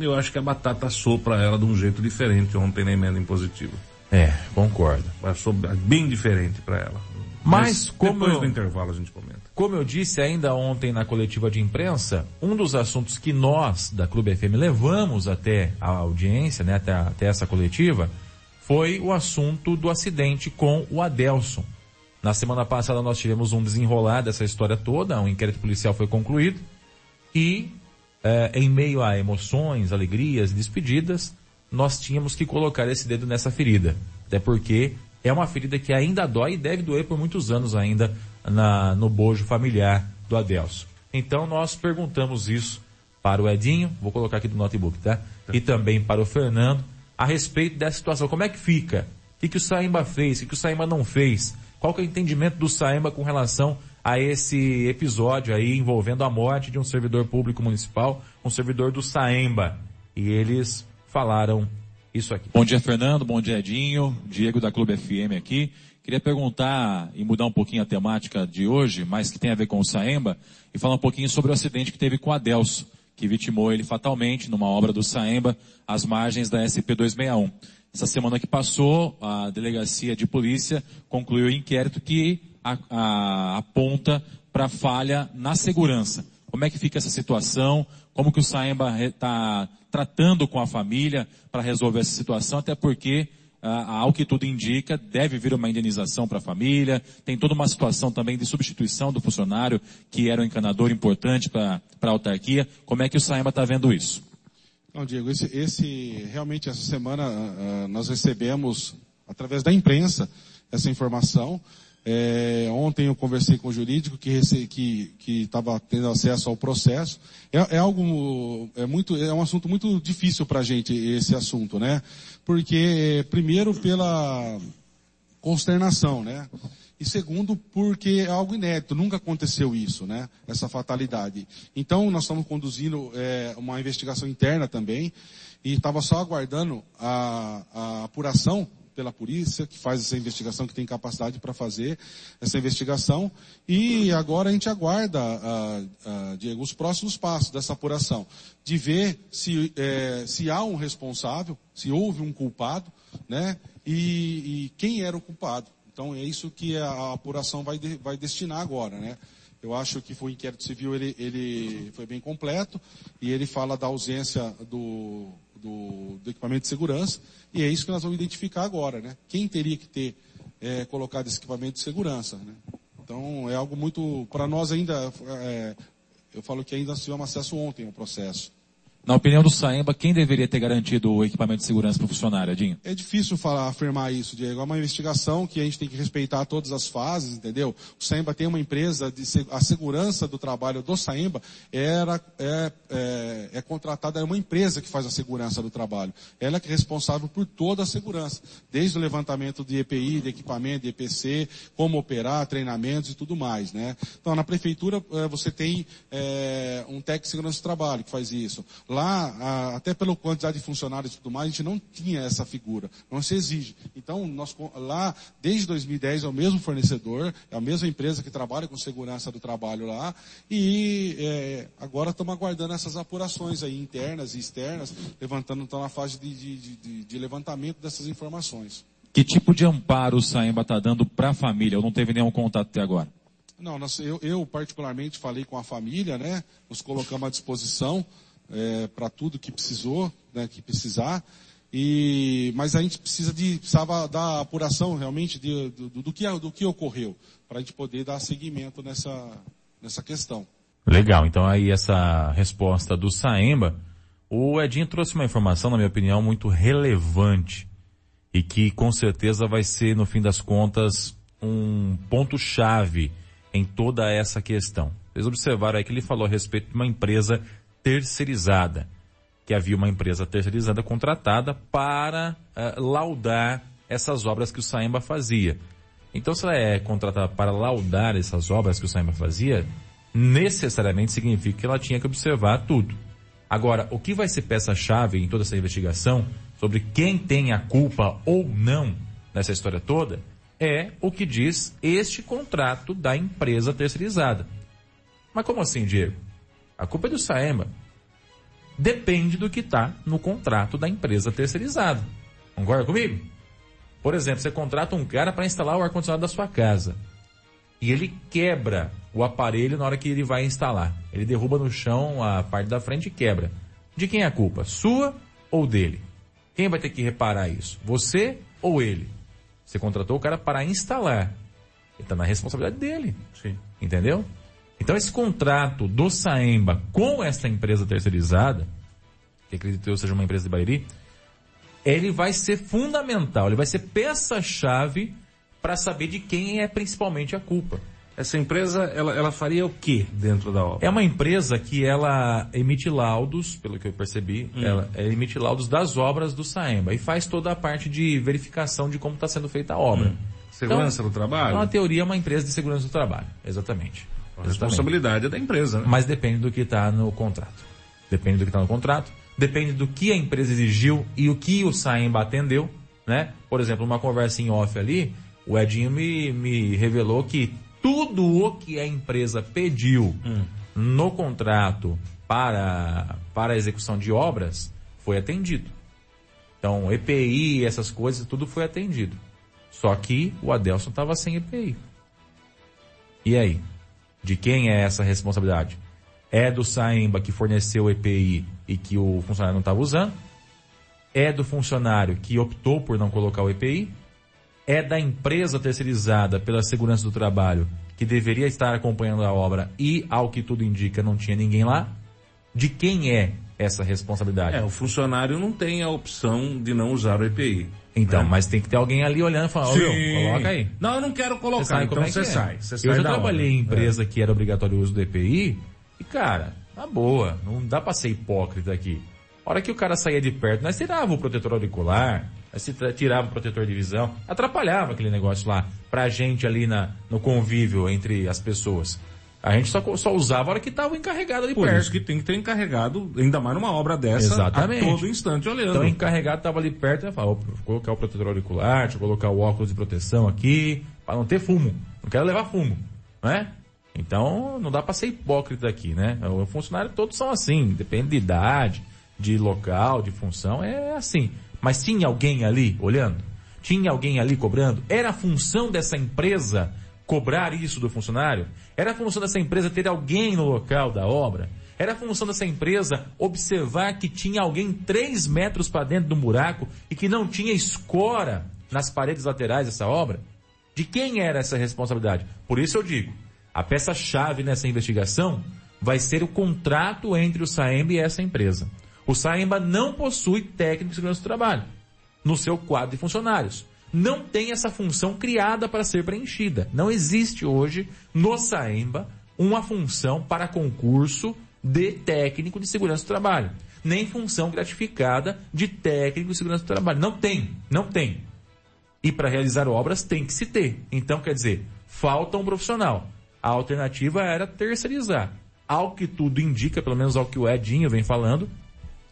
eu acho que a batata assou para ela de um jeito diferente ontem na emenda impositiva. É, concordo. Assou bem diferente para ela. Mas, Mas como depois eu- do intervalo a gente comenta. Como eu disse ainda ontem na coletiva de imprensa, um dos assuntos que nós, da Clube FM, levamos até a audiência, né, até, até essa coletiva, foi o assunto do acidente com o Adelson. Na semana passada nós tivemos um desenrolar dessa história toda, um inquérito policial foi concluído e, eh, em meio a emoções, alegrias despedidas, nós tínhamos que colocar esse dedo nessa ferida. Até porque é uma ferida que ainda dói e deve doer por muitos anos ainda na, no bojo familiar do Adelson. Então nós perguntamos isso para o Edinho, vou colocar aqui do notebook, tá? E também para o Fernando, a respeito dessa situação. Como é que fica? O que, que o Saemba fez? O que, que o Saemba não fez? Qual que é o entendimento do Saemba com relação a esse episódio aí envolvendo a morte de um servidor público municipal, um servidor do Saemba? E eles falaram isso aqui. Bom dia, Fernando. Bom dia, Edinho. Diego da Clube FM aqui. Queria perguntar e mudar um pouquinho a temática de hoje, mas que tem a ver com o Saemba, e falar um pouquinho sobre o acidente que teve com o Adelso, que vitimou ele fatalmente numa obra do Saemba, às margens da SP261. Essa semana que passou, a delegacia de polícia concluiu o inquérito que a- a- aponta para falha na segurança. Como é que fica essa situação? Como que o Saemba está tratando com a família para resolver essa situação? Até porque, ah, ao que tudo indica, deve vir uma indenização para a família. Tem toda uma situação também de substituição do funcionário que era um encanador importante para a autarquia. Como é que o Saemba está vendo isso? Não, Diego, esse, esse- realmente essa semana ah, nós recebemos através da imprensa essa informação. É, ontem eu conversei com o jurídico que rece- que que estava tendo acesso ao processo. É, é algo é muito é um assunto muito difícil para a gente esse assunto, né? Porque primeiro pela consternação, né? E segundo, porque é algo inédito, nunca aconteceu isso, né? Essa fatalidade. Então, nós estamos conduzindo é, uma investigação interna também, e estava só aguardando a, a apuração pela polícia, que faz essa investigação, que tem capacidade para fazer essa investigação, e agora a gente aguarda, ah, ah, Diego, os próximos passos dessa apuração, de ver se, é, se há um responsável, se houve um culpado, né? E, e quem era o culpado. Então é isso que a apuração vai, de- vai destinar agora, né? Eu acho que o inquérito civil, ele, ele foi bem completo, e ele fala da ausência do, do, do equipamento de segurança, e é isso que nós vamos identificar agora, né? Quem teria que ter eh, colocado esse equipamento de segurança, né? Então é algo muito, para nós ainda, eh, eu falo que ainda tivemos acesso ontem ao processo. Na opinião do Saemba, quem deveria ter garantido o equipamento de segurança para o funcionário, Edinho? É difícil falar, afirmar isso, Diego. É uma investigação que a gente tem que respeitar todas as fases, entendeu? O Saemba tem uma empresa de a segurança do trabalho do Saemba era é, é, é contratada é uma empresa que faz a segurança do trabalho. Ela que é responsável por toda a segurança, desde o levantamento de EPI, de equipamento, de EPC, como operar, treinamentos e tudo mais, né? Então na prefeitura eh, você tem eh, um técnico de segurança do trabalho que faz isso. Lá, até pela quantidade de funcionários e tudo mais, a gente não tinha essa figura, não se exige. Então, nós, lá, desde 2010, é o mesmo fornecedor, é a mesma empresa que trabalha com segurança do trabalho lá, e eh, agora estamos aguardando essas apurações aí, internas e externas, levantando, então, na fase de, de- de- de- de levantamento dessas informações. Que tipo de amparo o Saemba está dando para a família? Ou não teve nenhum contato até agora? Não, nós- eu, eu particularmente falei com a família, né? Nos colocamos à disposição para tudo que precisou, né? Que precisar. E, mas a gente precisa de, precisava da apuração realmente de- do, do que, do que ocorreu, para a gente poder dar seguimento nessa, nessa questão. Legal, então aí essa resposta do Saemba, o Edinho trouxe uma informação, na minha opinião, muito relevante e que com certeza vai ser, no fim das contas, um ponto-chave em toda essa questão. Vocês observaram aí que ele falou a respeito de uma empresa terceirizada, que havia uma empresa terceirizada contratada para eh, laudar essas obras que o Saemba fazia. Então, se ela é contratada para laudar essas obras que o Saemba fazia, necessariamente significa que ela tinha que observar tudo. Agora, o que vai ser peça-chave em toda essa investigação sobre quem tem a culpa ou não nessa história toda é o que diz este contrato da empresa terceirizada. Mas como assim, Diego? A culpa é do Saema. Depende do que está no contrato da empresa terceirizada. Concorda comigo? Por exemplo, você contrata um cara para instalar o ar-condicionado da sua casa. E ele quebra o aparelho na hora que ele vai instalar. Ele derruba no chão a parte da frente e quebra. De quem é a culpa? Sua ou dele? Quem vai ter que reparar isso? Você ou ele? Você contratou o cara para instalar. Ele está na responsabilidade dele. Sim. Entendeu? Então esse contrato do Saemba com essa empresa terceirizada, que acredito eu seja uma empresa de Bairi, ele vai ser fundamental, ele vai ser peça-chave para saber de quem é principalmente a culpa. Essa empresa, ela, ela faria o que dentro da obra? É uma empresa que ela emite laudos, pelo que eu percebi, Hum. ela emite laudos das obras do Saemba e faz toda a parte de verificação de como está sendo feita a obra. Hum. Segurança Então, do trabalho? Na teoria, é uma empresa de segurança do trabalho. Exatamente. A responsabilidade é da empresa, né? Mas depende do que está no contrato. Depende do que está no contrato. Depende do que a empresa exigiu e o que o Saemba atendeu, né? Por exemplo, uma conversa em off ali, o Edinho me, me revelou que tudo o que a empresa pediu no contrato para, para a execução de obras foi atendido. Então, EPI, essas coisas, tudo foi atendido. Só que o Adelson estava sem EPI. E aí? De quem é essa responsabilidade? É do Saemba que forneceu o EPI e que o funcionário não estava usando? É do funcionário que optou por não colocar o EPI? É da empresa terceirizada pela segurança do trabalho que deveria estar acompanhando a obra e, ao que tudo indica, não tinha ninguém lá? De quem é essa responsabilidade? É, o funcionário não tem a opção de não usar o EPI. Então, né? mas tem que ter alguém ali olhando e falando, coloca aí. Não, eu não quero colocar, Você então é você que é. sai. Você eu sai já trabalhei obra. em empresa que era obrigatório o uso do EPI e, cara, na boa, não dá pra ser hipócrita aqui. A hora que o cara saía de perto, nós tirava o protetor auricular, nós tira- tirava o protetor de visão, atrapalhava aquele negócio lá pra gente ali na, no convívio entre as pessoas. A gente só, só usava a hora que tava encarregado ali Por perto. isso que tem que ter encarregado, ainda mais numa obra dessa, Exatamente. a todo instante olhando. Então o encarregado estava ali perto e falou, vou colocar o protetor auricular, deixa eu colocar o óculos de proteção aqui, para não ter fumo. Não quero levar fumo, não é? Então não dá para ser hipócrita aqui, né? O funcionário todos são assim, depende de idade, de local, de função, é assim. Mas tinha alguém ali olhando? Tinha alguém ali cobrando? Era a função dessa empresa cobrar isso do funcionário? Era a função dessa empresa ter alguém no local da obra? Era a função dessa empresa observar que tinha alguém três metros para dentro do buraco e que não tinha escora nas paredes laterais dessa obra? De quem era essa responsabilidade? Por isso eu digo, a peça-chave nessa investigação vai ser o contrato entre o Saemba e essa empresa. O Saemba não possui técnico de segurança do trabalho no seu quadro de funcionários. Não tem essa função criada para ser preenchida. Não existe hoje no Saemba uma função para concurso de técnico de segurança do trabalho. Nem função gratificada de técnico de segurança do trabalho. Não tem, não tem. E para realizar obras tem que se ter. Então, quer dizer, falta um profissional. A alternativa era terceirizar. Ao que tudo indica, pelo menos ao que o Edinho vem falando,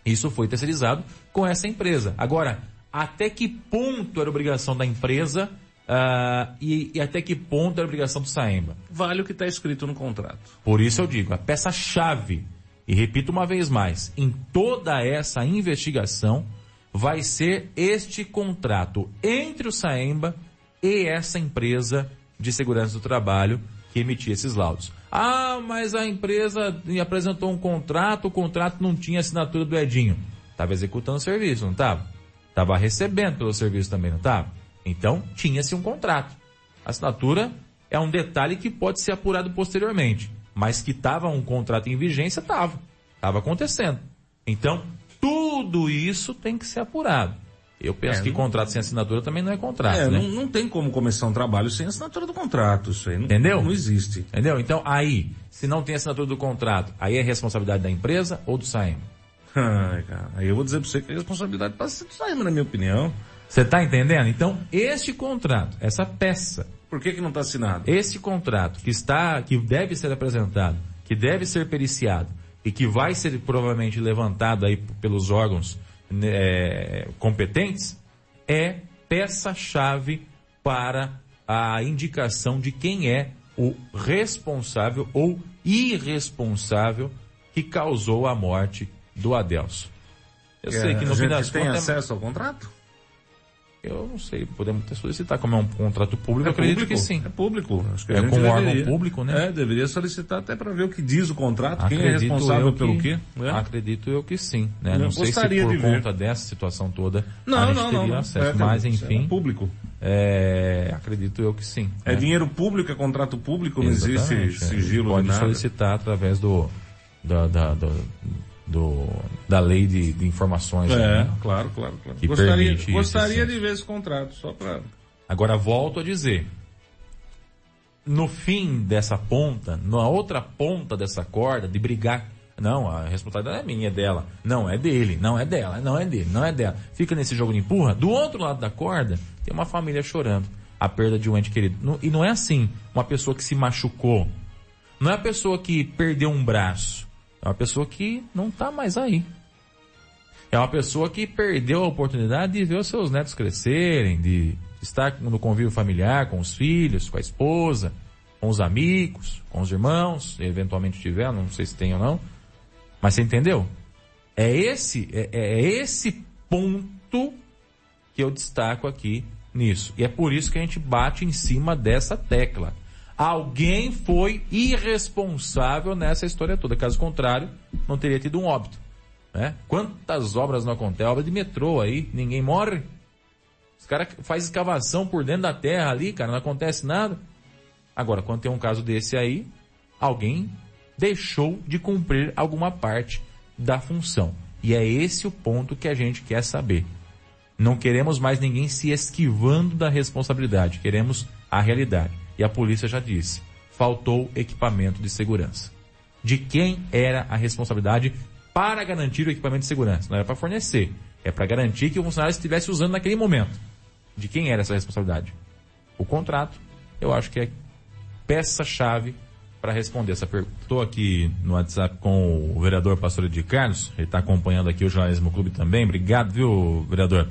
isso foi terceirizado com essa empresa. Agora, até que ponto era obrigação da empresa ah, e, e até que ponto era obrigação do Saemba? Vale o que está escrito no contrato. Por isso eu digo, a peça-chave, e repito uma vez mais, em toda essa investigação vai ser este contrato entre o Saemba e essa empresa de segurança do trabalho que emitia esses laudos. Ah, mas a empresa apresentou um contrato, o contrato não tinha assinatura do Edinho. Estava executando o serviço, não estava? Estava recebendo pelo serviço também, não estava? Então, tinha-se um contrato. A assinatura é um detalhe que pode ser apurado posteriormente. Mas que estava um contrato em vigência, estava. Estava acontecendo. Então, tudo isso tem que ser apurado. Eu penso É, que não- contrato sem assinatura também não é contrato, é, né? não, não tem como começar um trabalho sem assinatura do contrato. Isso aí não, Entendeu? não existe. Entendeu? Então, aí, se não tem assinatura do contrato, aí é responsabilidade da empresa ou do Saemba? Ai, cara, aí eu vou dizer pra você que a responsabilidade passa ser do Saema, na minha opinião. Você está entendendo? Então, este contrato, essa peça, Por que que não está assinado? Este contrato que está, que deve ser apresentado, que deve ser periciado e que vai ser provavelmente levantado aí pelos órgãos né, é, competentes, é peça-chave para a indicação de quem é o responsável ou irresponsável que causou a morte do Adelso. Eu sei que no fim das tem contas. acesso ao contrato? Eu não sei, podemos até solicitar como é um contrato público, É eu acredito público? que sim. É público. Acho que é gente com um órgão deveria. público, né? É, deveria solicitar até para ver o que diz o contrato, quem é Acredito responsável eu pelo que- quê. né? Acredito eu que sim, né? Não sei se por de ver. conta dessa situação toda Não, a gente não, teria não, não. acesso, É, mas é enfim. público. é, acredito eu que sim. É né? dinheiro público, é contrato público, não existe Exatamente, é. sigilo Pode solicitar através do, da, da, do, do- da lei de, de informações. É, né? claro, claro, claro. Que gostaria isso, gostaria sim. de ver esse contrato, só para... Agora volto a dizer, no fim dessa ponta, na outra ponta dessa corda, de brigar, não, a responsabilidade é minha, é dela. Não, é dele, não é dela, não é dele, não é dela. Fica nesse jogo de empurra. Do outro lado da corda, tem uma família chorando a perda de um ente querido. E não é assim, uma pessoa que se machucou. Não é a pessoa que perdeu um braço. É uma pessoa que não está mais aí. É uma pessoa que perdeu a oportunidade de ver os seus netos crescerem, de estar no convívio familiar com os filhos, com a esposa, com os amigos, com os irmãos, eventualmente tiver, não sei se tem ou não. Mas você entendeu? É esse, é, é esse ponto que eu destaco aqui nisso. E é por isso que a gente bate em cima dessa tecla. Alguém foi irresponsável nessa história toda. Caso contrário, não teria tido um óbito. Né? Quantas obras não acontecem? Obra de metrô aí, ninguém morre. Os caras fazem escavação por dentro da terra ali, cara, não acontece nada. Agora, quando tem um caso desse aí, alguém deixou de cumprir alguma parte da função. E é esse o ponto que a gente quer saber. Não queremos mais ninguém se esquivando da responsabilidade, queremos a realidade. E a polícia já disse, faltou equipamento de segurança. De quem era a responsabilidade para garantir o equipamento de segurança? Não era para fornecer, é para garantir que o funcionário estivesse usando naquele momento. De quem era essa responsabilidade? O contrato, eu acho que é peça-chave para responder essa pergunta. Estou aqui no WhatsApp com o vereador Pastor de Carlos, ele está acompanhando aqui o Jornalismo Clube também. Obrigado, viu, vereador?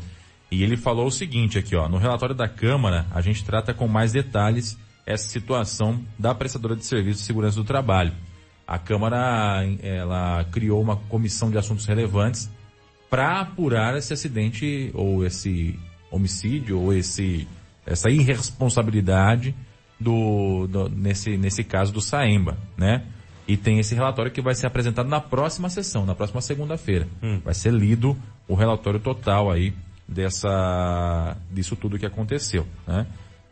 E ele falou o seguinte aqui, ó, no relatório da Câmara, a gente trata com mais detalhes essa situação da prestadora de serviço de segurança do trabalho. A Câmara, ela criou uma comissão de assuntos relevantes para apurar esse acidente ou esse homicídio ou esse essa irresponsabilidade do, do- nesse nesse caso do Saemba, né? E tem esse relatório que vai ser apresentado na próxima sessão, na próxima segunda-feira. Vai ser lido o relatório total aí dessa disso tudo que aconteceu, né?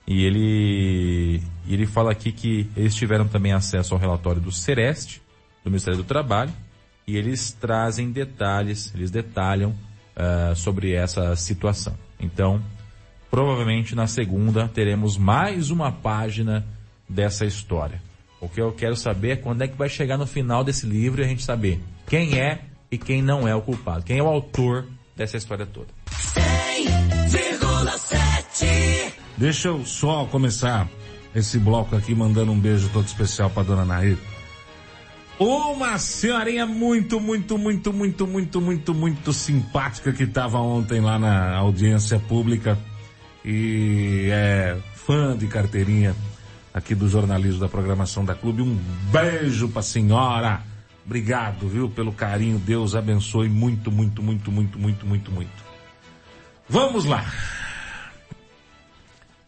E ele ele fala aqui que eles tiveram também acesso ao relatório do Sereste, do Ministério do Trabalho, e eles trazem detalhes, eles detalham ah, sobre essa situação. Então, provavelmente na segunda teremos mais uma página dessa história. O que eu quero saber é quando é que vai chegar no final desse livro e a gente saber quem é e quem não é o culpado, quem é o autor dessa história toda. 100,7. Deixa eu só começar esse bloco aqui mandando um beijo todo especial pra dona Nair. Uma senhorinha muito, muito, muito, muito, muito, muito, muito simpática que estava ontem lá na audiência pública e é fã de carteirinha aqui do jornalismo da programação da Clube. Um beijo pra senhora. Obrigado, viu, pelo carinho. Deus abençoe muito, muito, muito, muito, muito, muito, muito. Vamos lá.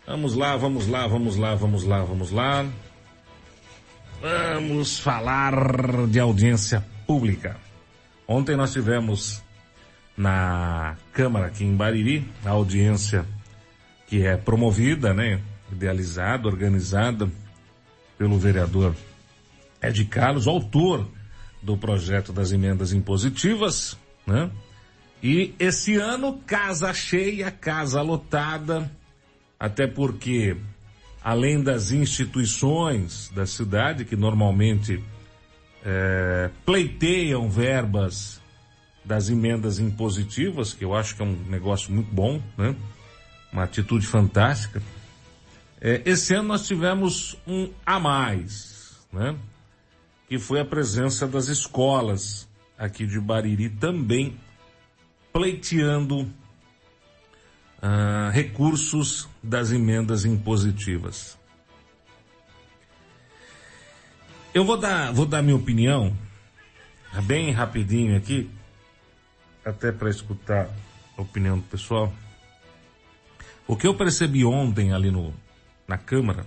Vamos lá, vamos lá, vamos lá, vamos lá, vamos lá. Vamos falar de audiência pública. Ontem nós tivemos na Câmara aqui em Bariri a audiência que é promovida, né, idealizada, organizada pelo vereador Ed Carlos, autor do projeto das emendas impositivas, né? E esse ano, casa cheia, casa lotada, até porque, além das instituições da cidade, que normalmente eh, pleiteiam verbas das emendas impositivas, que eu acho que é um negócio muito bom, né? Uma atitude fantástica. Eh, esse ano nós tivemos um a mais, né? Que foi a presença das escolas aqui de Bariri também pleiteando ah, recursos das emendas impositivas. Eu vou dar, vou dar minha opinião, bem rapidinho aqui, até para escutar a opinião do pessoal. O que eu percebi ontem ali no, na Câmara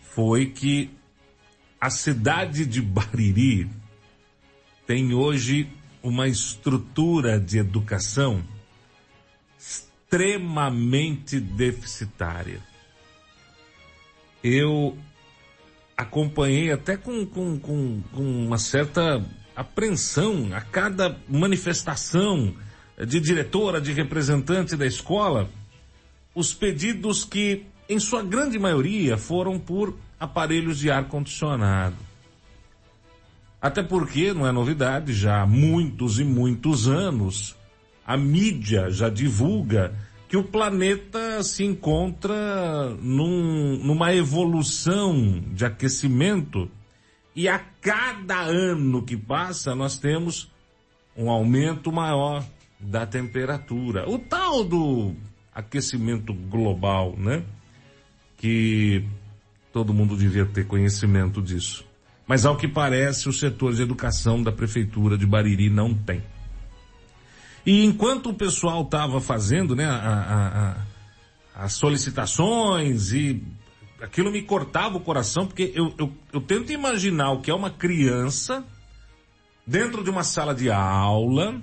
foi que a cidade de Bariri tem hoje uma estrutura de educação extremamente deficitária. Eu acompanhei até com, com, com, com uma certa apreensão a cada manifestação de diretora, de representante da escola, os pedidos que, em sua grande maioria, foram por aparelhos de ar-condicionado. Até porque, não é novidade, já há muitos e muitos anos, a mídia já divulga que o planeta se encontra num, numa evolução de aquecimento e a cada ano que passa nós temos um aumento maior da temperatura. O tal do aquecimento global, né? Que todo mundo devia ter conhecimento disso. Mas ao que parece, o setor de educação da prefeitura de Bariri não tem. E enquanto o pessoal estava fazendo, né, a, a, a, as solicitações e aquilo me cortava o coração, porque eu, eu, eu tento imaginar o que é uma criança dentro de uma sala de aula,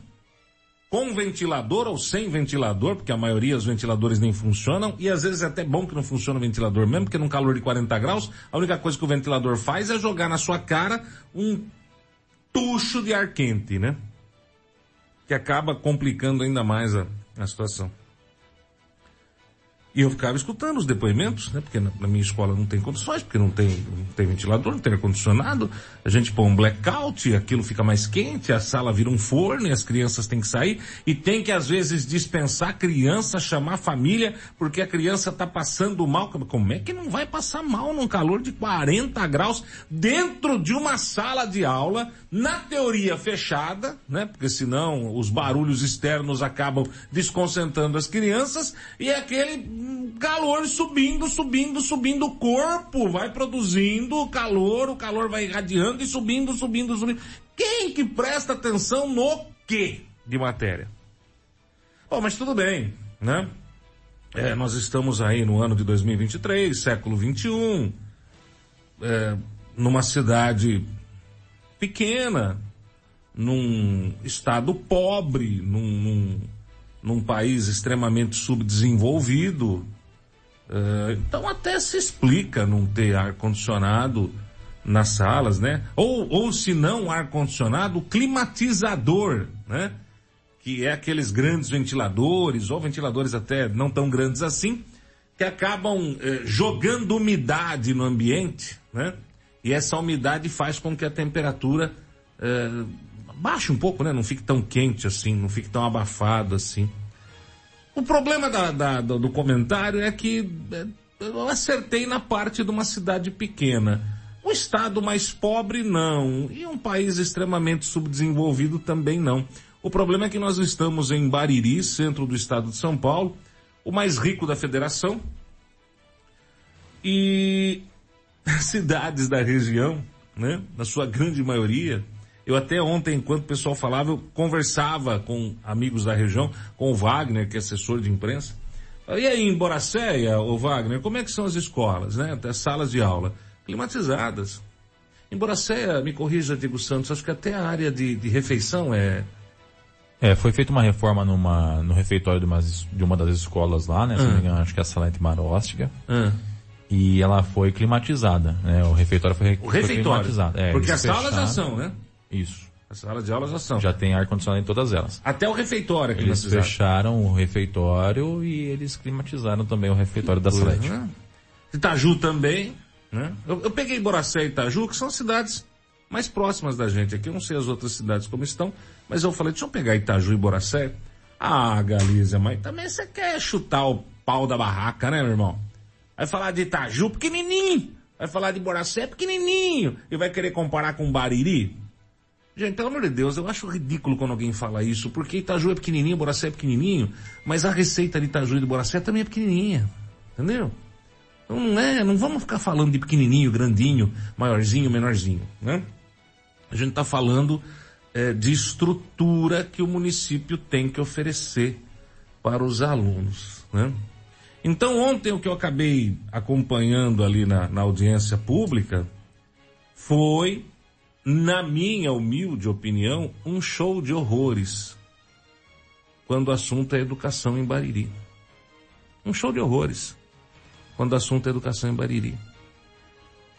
com ventilador ou sem ventilador, porque a maioria dos ventiladores nem funcionam, e às vezes é até bom que não funciona o ventilador mesmo, porque num calor de 40 graus, a única coisa que o ventilador faz é jogar na sua cara um tucho de ar quente, né? Que acaba complicando ainda mais a, a situação. E eu ficava escutando os depoimentos, né? Porque na, minha escola não tem condições, porque não tem, não tem ventilador, não tem ar-condicionado. A gente põe um blackout, aquilo fica mais quente, a sala vira um forno e as crianças têm que sair. E tem que às vezes dispensar a criança, chamar a família, porque a criança está passando mal. Como é que não vai passar mal num calor de 40 graus dentro de uma sala de aula, na teoria fechada, né? Porque senão os barulhos externos acabam desconcentrando as crianças e aquele calor subindo, subindo, subindo, o corpo vai produzindo calor, o calor vai irradiando e subindo, subindo, subindo. Quem que presta atenção no que de matéria? Bom, mas tudo bem, né? É, nós estamos aí no ano de 2023, século 21, é, numa cidade pequena, num estado pobre, num, num num país extremamente subdesenvolvido. Uh, então até se explica não ter ar-condicionado nas salas, né? Ou, ou se não ar-condicionado, climatizador, né? Que é aqueles grandes ventiladores, ou ventiladores até não tão grandes assim, que acabam eh, jogando umidade no ambiente, né? E essa umidade faz com que a temperatura eh, baixe um pouco, né? Não fique tão quente assim, não fique tão abafado assim. O problema da, da, do comentário é que é, eu acertei na parte de uma cidade pequena. Um estado mais pobre, não. E um país extremamente subdesenvolvido também não. O problema é que nós estamos em Bariri, centro do estado de São Paulo, o mais rico da federação. E cidades da região, né, na sua grande maioria, eu até ontem, enquanto o pessoal falava, eu conversava com amigos da região, com o Wagner, que é assessor de imprensa. E aí, em Boracéia, o Wagner, como é que são as escolas, né? Até salas de aula. Climatizadas. Em Boracéia, me corrija, Diego Santos, acho que até a área de, de refeição é... É, foi feita uma reforma numa, no refeitório de uma, de uma das escolas lá, né? Se não me engano, acho que é a sala de Maróstica. Ah. E ela foi climatizada, né? O refeitório foi, o foi refeitório. climatizado. É, Porque as salas já são, né? Isso. As salas de aula já são. Já tem ar-condicionado em todas elas. Até o refeitório aqui Eles fecharam o refeitório e eles climatizaram também o refeitório da Salete. Uhum. Itaju também, né? Eu, eu peguei Boracé e Itaju, que são cidades mais próximas da gente aqui. Eu não sei as outras cidades como estão, mas eu falei, deixa eu pegar Itaju e Boracé. Ah, Galícia, mas também você quer chutar o pau da barraca, né, meu irmão? Vai falar de Itaju pequenininho, vai falar de Boracé pequenininho, e vai querer comparar com Bariri? Gente, pelo amor de Deus, eu acho ridículo quando alguém fala isso, porque Itaju é pequenininho, Boracé é pequenininho, mas a receita de Itaju e de Boracé também é pequenininha. Entendeu? Então não é, não vamos ficar falando de pequenininho, grandinho, maiorzinho, menorzinho, né? A gente está falando é, de estrutura que o município tem que oferecer para os alunos, né? Então ontem o que eu acabei acompanhando ali na, na audiência pública foi na minha humilde opinião, um show de horrores quando o assunto é educação em Bariri. Um show de horrores quando o assunto é educação em Bariri.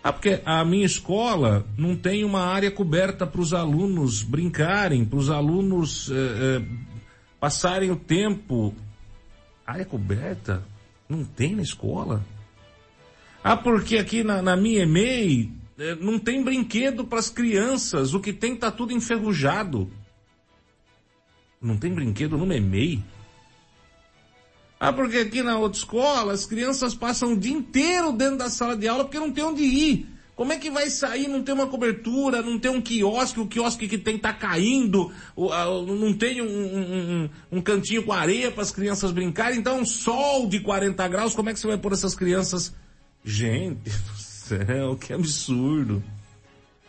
Ah, porque a minha escola não tem uma área coberta para os alunos brincarem, para os alunos eh, eh, passarem o tempo. Área coberta? Não tem na escola? Ah, porque aqui na, na minha EMEI não tem brinquedo para as crianças, o que tem tá tudo enferrujado. Não tem brinquedo no Memei? Ah, porque aqui na outra escola as crianças passam o dia inteiro dentro da sala de aula porque não tem onde ir. Como é que vai sair? Não tem uma cobertura, não tem um quiosque, o quiosque que tem tá caindo, não tem um, um, um cantinho com areia para as crianças brincarem. Então, um sol de 40 graus, como é que você vai pôr essas crianças? Gente céu, que absurdo.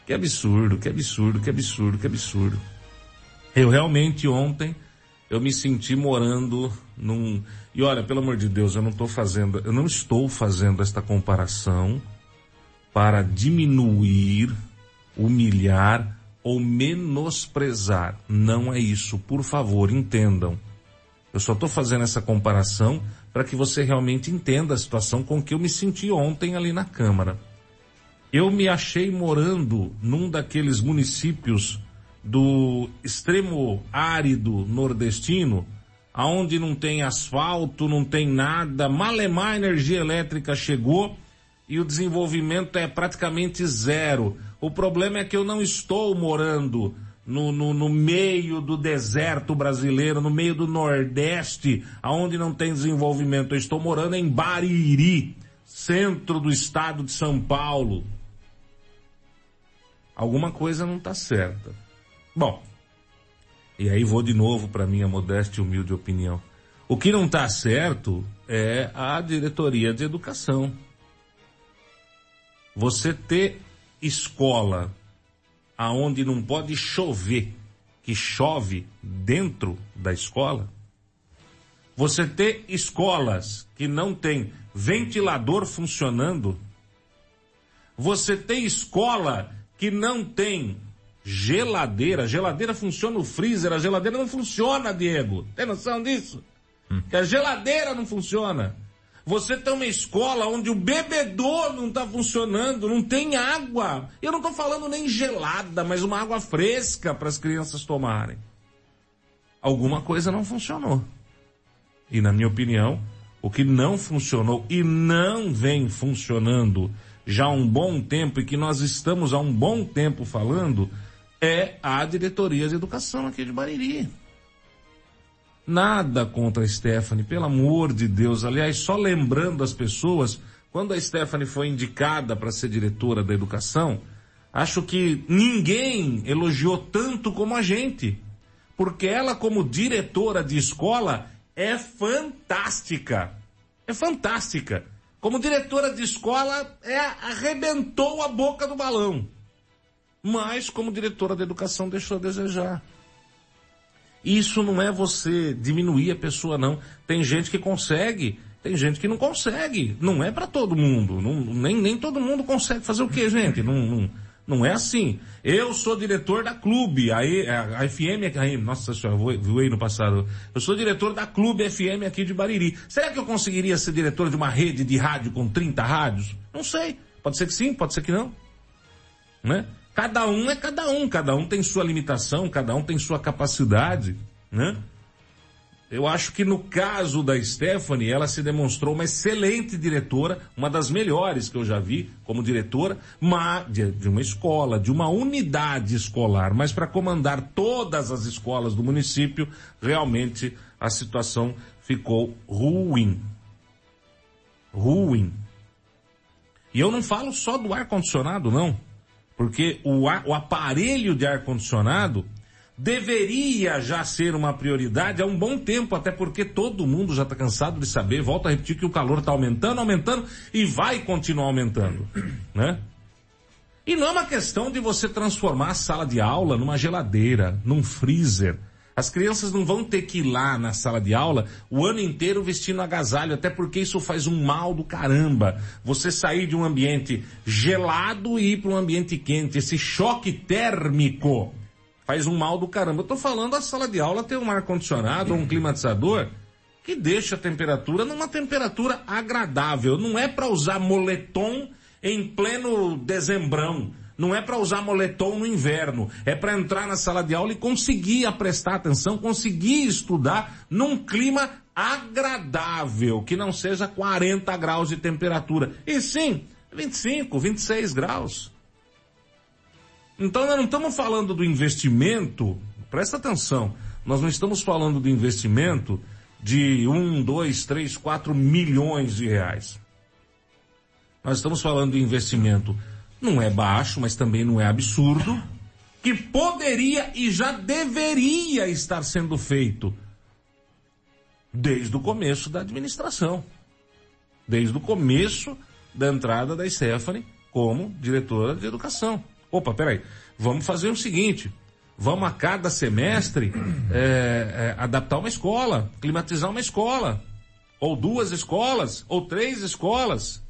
Que absurdo, que absurdo, que absurdo, que absurdo. Eu realmente ontem eu me senti morando num e olha, pelo amor de Deus, eu não estou fazendo, eu não estou fazendo esta comparação para diminuir, humilhar ou menosprezar. Não é isso, por favor, entendam. Eu só estou fazendo essa comparação para que você realmente entenda a situação com que eu me senti ontem ali na Câmara. Eu me achei morando num daqueles municípios do extremo árido nordestino, aonde não tem asfalto, não tem nada, malemar energia elétrica chegou e o desenvolvimento é praticamente zero. O problema é que eu não estou morando no, no, no, meio do deserto brasileiro, no meio do Nordeste, aonde não tem desenvolvimento. Eu estou morando em Bariri, centro do estado de São Paulo. Alguma coisa não está certa. Bom, e aí vou de novo para minha modesta e humilde opinião. O que não está certo é a diretoria de educação. Você ter escola aonde não pode chover, que chove dentro da escola. Você ter escolas que não tem ventilador funcionando. Você ter escola que não tem geladeira. Geladeira funciona no freezer, a geladeira não funciona, Diego. Tem noção disso? Hum. Que a geladeira não funciona. Você tem uma escola onde o bebedouro não está funcionando, não tem água. Eu não estou falando nem gelada, mas uma água fresca para as crianças tomarem. Alguma coisa não funcionou. E na minha opinião, o que não funcionou e não vem funcionando já há um bom tempo e que nós estamos há um bom tempo falando é a diretoria de educação aqui de Bariri. Nada contra a Stephanie, pelo amor de Deus. Aliás, só lembrando as pessoas, quando a Stephanie foi indicada para ser diretora da educação, acho que ninguém elogiou tanto como a gente. Porque ela, como diretora de escola, é fantástica. É fantástica. Como diretora de escola, é, arrebentou a boca do balão. Mas, como diretora de educação, deixou a desejar. Isso não é você diminuir a pessoa, não. Tem gente que consegue, tem gente que não consegue. Não é para todo mundo. Não, nem, nem todo mundo consegue fazer o quê, gente? Não, não, não é assim. Eu sou diretor da clube, aí a, FM, aí, nossa senhora, voei no passado. Eu sou diretor da clube FM aqui de Bariri. Será que eu conseguiria ser diretor de uma rede de rádio com 30 rádios? Não sei. Pode ser que sim, pode ser que não. Né? Cada um é cada um, cada um tem sua limitação, cada um tem sua capacidade, né? Eu acho que no caso da Stephanie, ela se demonstrou uma excelente diretora, uma das melhores que eu já vi como diretora, mas de, uma escola, de uma unidade escolar, mas para comandar todas as escolas do município, realmente a situação ficou ruim. Ruim. E eu não falo só do ar condicionado, não. Porque o, o aparelho de ar-condicionado deveria já ser uma prioridade há um bom tempo, até porque todo mundo já está cansado de saber, volto a repetir que o calor está aumentando, aumentando e vai continuar aumentando, né? E não é uma questão de você transformar a sala de aula numa geladeira, num freezer. As crianças não vão ter que ir lá na sala de aula o ano inteiro vestindo agasalho, até porque isso faz um mal do caramba. Você sair de um ambiente gelado e ir para um ambiente quente, esse choque térmico faz um mal do caramba. Eu tô falando a sala de aula ter um ar-condicionado ou um climatizador que deixa a temperatura numa temperatura agradável. Não é para usar moletom em pleno dezembrão. Não é para usar moletom no inverno. É para entrar na sala de aula e conseguir prestar atenção, conseguir estudar num clima agradável, que não seja 40 graus de temperatura. E sim, 25, 26 graus. Então nós não estamos falando do investimento, presta atenção, nós não estamos falando do investimento de um, dois, três, quatro milhões de reais. Nós estamos falando de investimento, não é baixo, mas também não é absurdo, que poderia e já deveria estar sendo feito desde o começo da administração. Desde o começo da entrada da Stephanie como diretora de educação. Opa, peraí, vamos fazer o seguinte, vamos a cada semestre é, é, adaptar uma escola, climatizar uma escola, ou duas escolas, ou três escolas.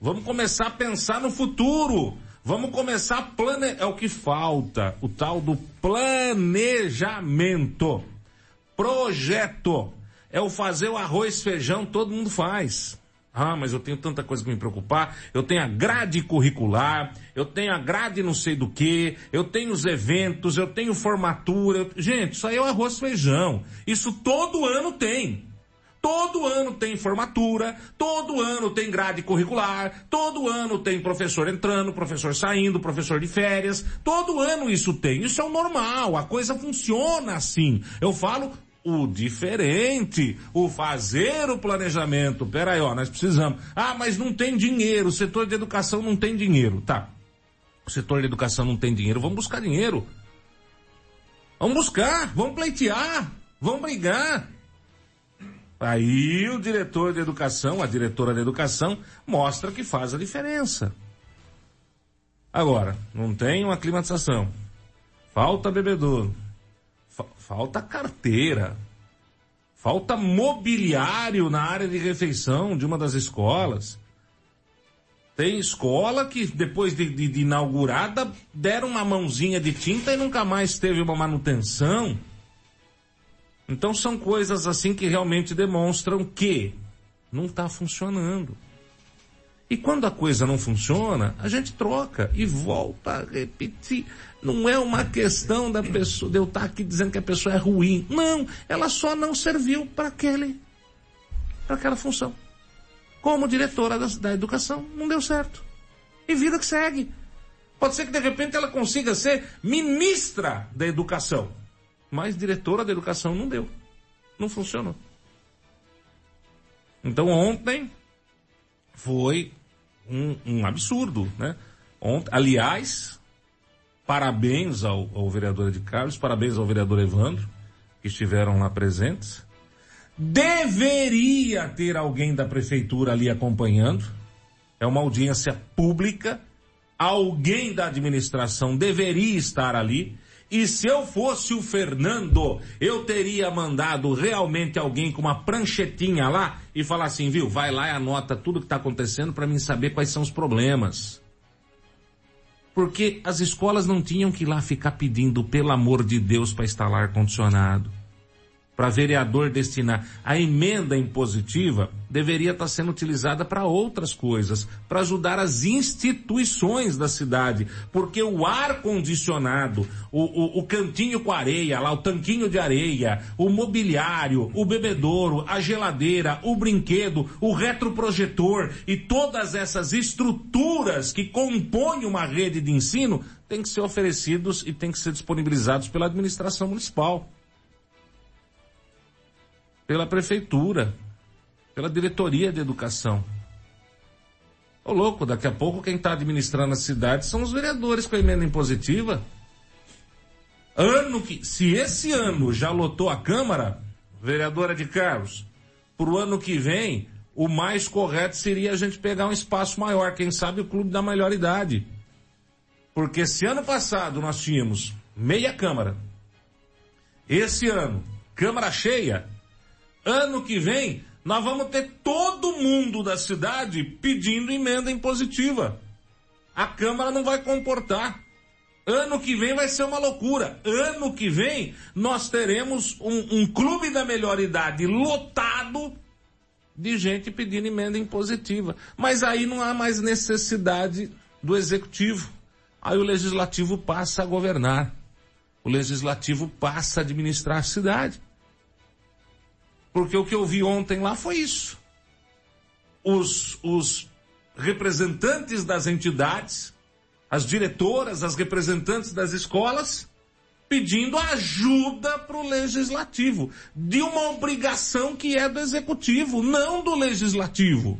Vamos começar a pensar no futuro. Vamos começar a plane... É o que falta, o tal do planejamento. Projeto. É o fazer o arroz, feijão, todo mundo faz. Ah, mas eu tenho tanta coisa que me preocupar. Eu tenho a grade curricular, eu tenho a grade não sei do que, eu tenho os eventos, eu tenho formatura. Gente, isso aí é o arroz feijão. Isso todo ano tem. Todo ano tem formatura, todo ano tem grade curricular, todo ano tem professor entrando, professor saindo, professor de férias, todo ano isso tem. Isso é o normal, a coisa funciona assim. Eu falo o diferente, o fazer o planejamento. Pera aí, ó, nós precisamos. Ah, mas não tem dinheiro, o setor de educação não tem dinheiro. Tá. O setor de educação não tem dinheiro, vamos buscar dinheiro. Vamos buscar, vamos pleitear, vamos brigar. Aí o diretor de educação, a diretora de educação, mostra que faz a diferença. Agora, não tem uma climatização. Falta bebedouro. Fa- falta carteira. Falta mobiliário na área de refeição de uma das escolas. Tem escola que depois de, de- de inaugurada deram uma mãozinha de tinta e nunca mais teve uma manutenção. Então são coisas assim que realmente demonstram que não está funcionando. E quando a coisa não funciona, a gente troca e volta a repetir. Não é uma questão da pessoa, de eu estar aqui dizendo que a pessoa é ruim. Não, ela só não serviu para aquele, para aquela função. Como diretora da, da educação, não deu certo. E vida que segue. Pode ser que de repente ela consiga ser ministra da educação. Mas diretora da educação não deu. Não funcionou. Então ontem foi um, um absurdo, né? Ontem, aliás, parabéns ao, ao vereador de Carlos, parabéns ao vereador Evandro, que estiveram lá presentes. Deveria ter alguém da prefeitura ali acompanhando. É uma audiência pública. Alguém da administração deveria estar ali. E se eu fosse o Fernando, eu teria mandado realmente alguém com uma pranchetinha lá e falar assim, viu, vai lá e anota tudo que está acontecendo para mim saber quais são os problemas. Porque as escolas não tinham que ir lá ficar pedindo, pelo amor de Deus, para instalar ar-condicionado. Para vereador destinar. A emenda impositiva deveria estar sendo utilizada para outras coisas, para ajudar as instituições da cidade. Porque o ar-condicionado, o, o, o cantinho com areia, lá, o tanquinho de areia, o mobiliário, o bebedouro, a geladeira, o brinquedo, o retroprojetor e todas essas estruturas que compõem uma rede de ensino têm que ser oferecidos e têm que ser disponibilizados pela administração municipal pela prefeitura, pela diretoria de educação. Ô louco, daqui a pouco quem está administrando a cidade são os vereadores com a emenda impositiva. Ano que, se esse ano já lotou a Câmara, vereadora de Carlos, pro ano que vem, o mais correto seria a gente pegar um espaço maior, quem sabe o clube da melhor idade. Porque se ano passado nós tínhamos meia Câmara, esse ano, Câmara cheia, ano que vem, nós vamos ter todo mundo da cidade pedindo emenda impositiva. A Câmara não vai comportar. Ano que vem vai ser uma loucura. Ano que vem nós teremos um, um clube da melhor idade lotado de gente pedindo emenda impositiva. Mas aí não há mais necessidade do executivo. Aí o legislativo passa a governar. O legislativo passa a administrar a cidade. Porque o que eu vi ontem lá foi isso. Os, os representantes das entidades as diretoras, as representantes das escolas, pedindo ajuda para o legislativo, de uma obrigação que é do executivo, não do legislativo.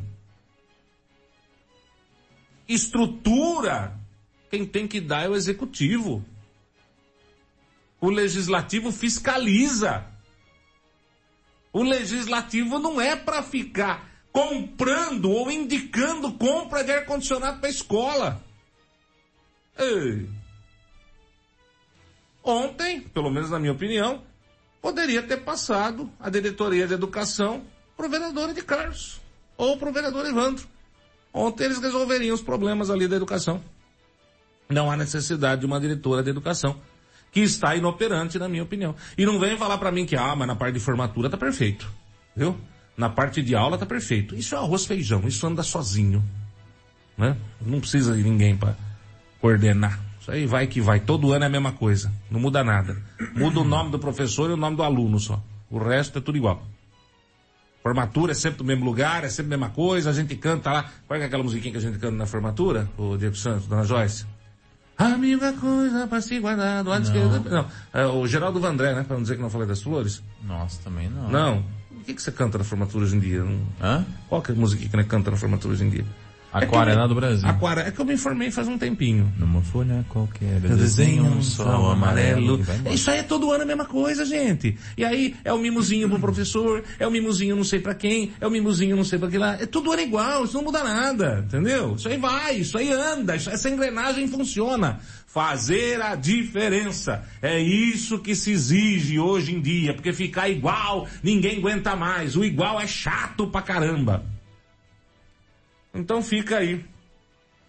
Estrutura, quem tem que dar é o executivo. O legislativo fiscaliza. O legislativo não é para ficar comprando ou indicando compra de ar-condicionado para escola. Ei. Ontem, pelo menos na minha opinião, poderia ter passado a diretoria de educação para o vereador de Carlos ou para o vereador Evandro. Ontem eles resolveriam os problemas ali da educação. Não há necessidade de uma diretora de educação que está inoperante, na minha opinião. E não vem falar para mim que, ah, mas na parte de formatura tá perfeito. Viu? Na parte de aula tá perfeito. Isso é arroz feijão, isso anda sozinho. Né? Não precisa de ninguém para coordenar. Isso aí vai que vai. Todo ano é a mesma coisa. Não muda nada. Muda o nome do professor e o nome do aluno só. O resto é tudo igual. Formatura é sempre do mesmo lugar, é sempre a mesma coisa, a gente canta lá. Qual é aquela musiquinha que a gente canta na formatura? O Diego Santos, Dona Joyce? A mesma coisa para se guardar do lado esquerdo. Não, é o Geraldo Vandré, né? Para não dizer que não falei das flores. Nossa, também não. Não. O que, que você canta na formatura hoje em dia? Hã? Qual que é a musiquinha que você canta na formatura hoje em dia? Aquarela é do Brasil. Aquara, é que eu me informei faz um tempinho. Numa folha qualquer, eu desenho um sol amarelo. Isso aí é todo ano a mesma coisa, gente. E aí é o mimozinho pro professor, é o mimozinho não sei para quem, é o mimozinho não sei para que lá. É todo ano igual, isso não muda nada, entendeu? Isso aí vai, isso aí anda, isso, essa engrenagem funciona. Fazer a diferença. É isso que se exige hoje em dia, porque ficar igual, ninguém aguenta mais. O igual é chato pra caramba. Então fica aí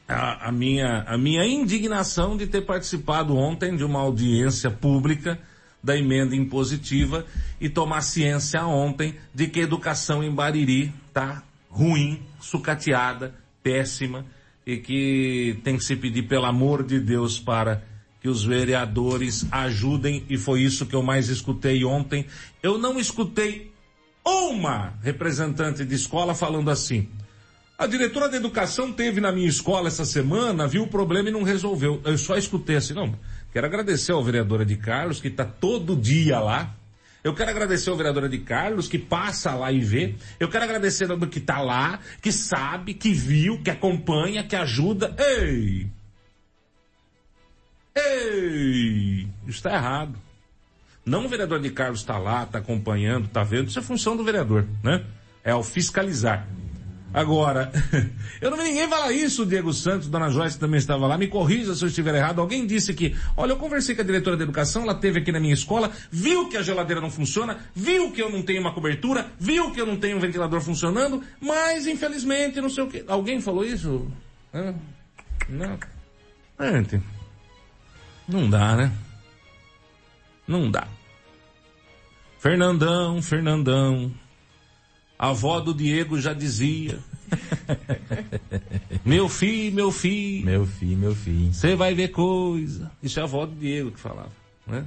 a, a, minha, a minha indignação de ter participado ontem de uma audiência pública da emenda impositiva e tomar ciência ontem de que a educação em Bariri tá ruim, sucateada, péssima e que tem que se pedir pelo amor de Deus para que os vereadores ajudem e foi isso que eu mais escutei ontem. Eu não escutei uma representante de escola falando assim. A diretora de educação teve na minha escola essa semana, viu o problema e não resolveu. Eu só escutei assim, não. Quero agradecer ao vereadora de Carlos, que está todo dia lá. Eu quero agradecer ao vereadora de Carlos, que passa lá e vê. Eu quero agradecer ao que está lá, que sabe, que viu, que acompanha, que ajuda. Ei! Ei! Isso está errado. Não o vereador de Carlos está lá, está acompanhando, está vendo. Isso é função do vereador, né? É o fiscalizar. Agora, eu não vi ninguém falar isso, Diego Santos, Dona Joyce também estava lá, me corrija se eu estiver errado. Alguém disse que, olha, eu conversei com a diretora de educação, ela teve aqui na minha escola, viu que a geladeira não funciona, viu que eu não tenho uma cobertura, viu que eu não tenho um ventilador funcionando, mas infelizmente não sei o que. Alguém falou isso? Não. Gente, não dá, né? Não dá. Fernandão, Fernandão, a avó do Diego já dizia. meu filho, meu filho. Meu filho, meu filho. Você vai ver coisa. Isso é a avó do Diego que falava, né?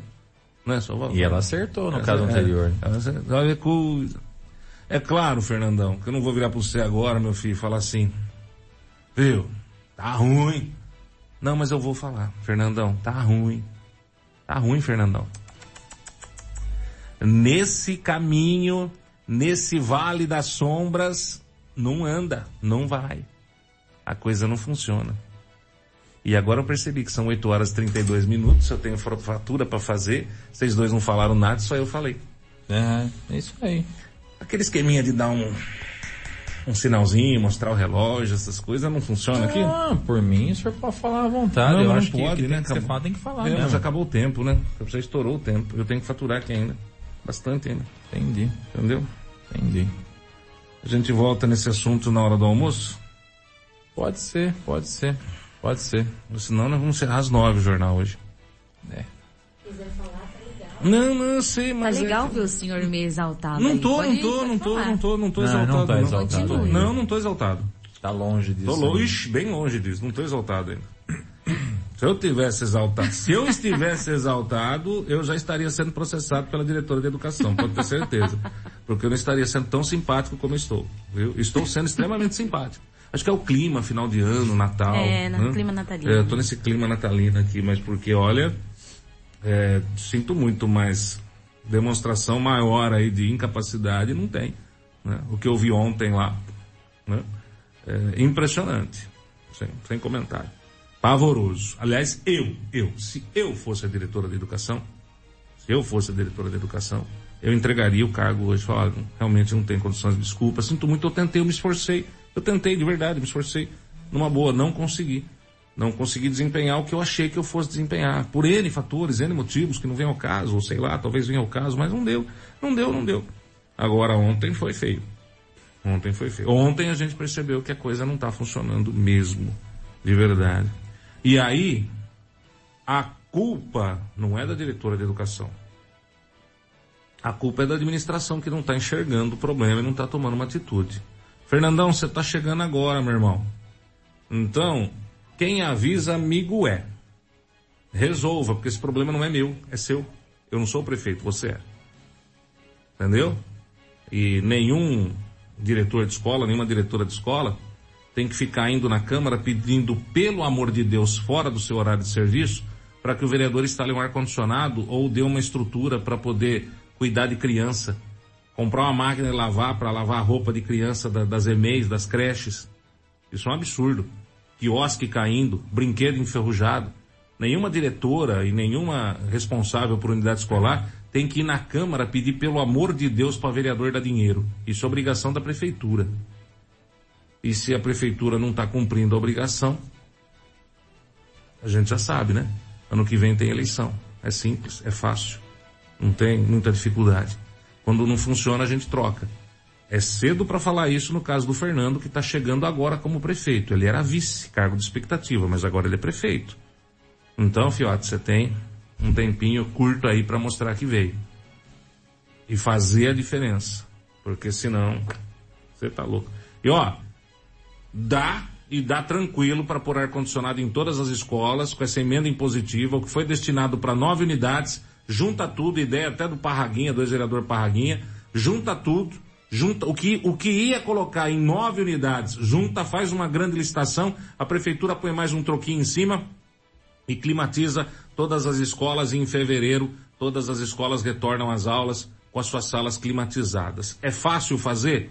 Não é sua avó? E ela acertou no caso é, anterior. Ela vai ver coisa. É claro, Fernandão, que eu não vou virar para você agora, meu filho, e falar assim. Viu? Tá ruim. Não, mas eu vou falar. Fernandão, tá ruim. Tá ruim, Fernandão. Nesse caminho nesse vale das sombras, não anda, não vai. a coisa não funciona. E agora eu percebi que são 8 horas e 32 minutos, eu tenho fatura para fazer, vocês dois não falaram nada, só eu falei. É, é isso aí. Aquele esqueminha de dar um, um sinalzinho, mostrar o relógio, essas coisas, não funciona aqui? Ah, por mim, o senhor pode falar à vontade. Não, eu não acho pode, que, que né? tem que Acabou. falado, tem que falar É, mesmo. mas acabou o tempo, né? Você estourou o tempo. Eu tenho que faturar aqui ainda. Bastante ainda. Entendi. Entendeu? Entendi. A gente volta nesse assunto na hora do almoço? Pode ser, pode ser. Pode ser. Senão nós vamos encerrar às nove o jornal hoje. É. Não, não, eu sei, mas. Tá legal é... ver o senhor meio exaltado. Não aí. tô, Pode- não tô, pode não tô, falar. não tô, não tô Não, exaltado. não tá exaltado Tô- ainda. Não, não tô exaltado. Tá longe disso. Tô longe, bem longe disso, não tô exaltado ainda. Se eu tivesse exaltado, se eu estivesse exaltado, eu já estaria sendo processado pela diretora de educação, pode ter certeza. Porque eu não estaria sendo tão simpático como estou. Viu? Estou sendo extremamente simpático. Acho que é o clima, final de ano, Natal. É, no né? clima natalino. É, eu tô nesse clima natalino aqui, mas porque, olha, é, sinto muito, mas demonstração maior aí de incapacidade não tem. né? O que eu vi ontem lá, né? É impressionante. Sem, sem comentário. Pavoroso. Aliás, eu, eu, se eu fosse a diretora de educação, se eu fosse a diretora de educação, eu entregaria o cargo hoje. Falar, "Olha, realmente não tem condições de desculpa. Sinto muito, eu tentei, eu me esforcei. Eu tentei, de verdade, me esforcei. Numa boa, não consegui. Não consegui desempenhar o que eu achei que eu fosse desempenhar. Por N fatores, N motivos que não vem ao caso, ou sei lá, talvez venha ao caso, mas não deu. Não deu, não deu. Agora ontem foi feio. Ontem foi feio. Ontem a gente percebeu que a coisa não está funcionando mesmo. De verdade. E aí, a culpa não é da diretora de educação. A culpa é da administração que não está enxergando o problema e não está tomando uma atitude. Fernandão, você está chegando agora, meu irmão. Então, quem avisa amigo é. Resolva, porque esse problema não é meu, é seu. Eu não sou o prefeito, você é. Entendeu? E nenhum diretor de escola, nenhuma diretora de escola tem que ficar indo na Câmara pedindo, pelo amor de Deus, fora do seu horário de serviço, para que o vereador instale um ar-condicionado ou dê uma estrutura para poder cuidar de criança. Comprar uma máquina de lavar para lavar a roupa de criança da- das EMEIs, das creches. Isso é um absurdo. Quiosque caindo, brinquedo enferrujado. Nenhuma diretora e nenhuma responsável por unidade escolar tem que ir na Câmara pedir pelo amor de Deus para vereador dar dinheiro. Isso é obrigação da prefeitura. E se a prefeitura não está cumprindo a obrigação, a gente já sabe, né? Ano que vem tem eleição. É simples, é fácil. Não tem muita dificuldade. Quando não funciona, a gente troca. É cedo para falar isso no caso do Fernando, que está chegando agora como prefeito. Ele era vice, cargo de expectativa, mas agora ele é prefeito. Então, Fiote, você tem um tempinho curto aí para mostrar que veio. E fazer a diferença. Porque senão, você tá louco. E ó, dá e dá tranquilo para pôr ar-condicionado em todas as escolas, com essa emenda impositiva, o que foi destinado para nove unidades, junta tudo, ideia até do Parraguinha, do ex-vereador Parraguinha, junta tudo, junta o que, o que ia colocar em nove unidades, junta, faz uma grande licitação, a prefeitura põe mais um troquinho em cima e climatiza todas as escolas e em fevereiro todas as escolas retornam às aulas com as suas salas climatizadas. É fácil fazer?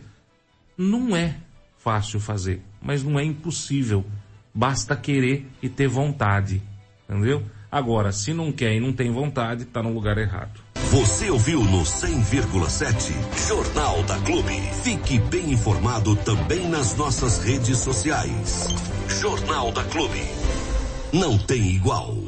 Não é fácil fazer, mas não é impossível. Basta querer e ter vontade. Entendeu? Agora, se não quer e não tem vontade, está no lugar errado. Você ouviu no 100,7 Jornal da Clube. Fique bem informado também nas nossas redes sociais. Jornal da Clube. Não tem igual.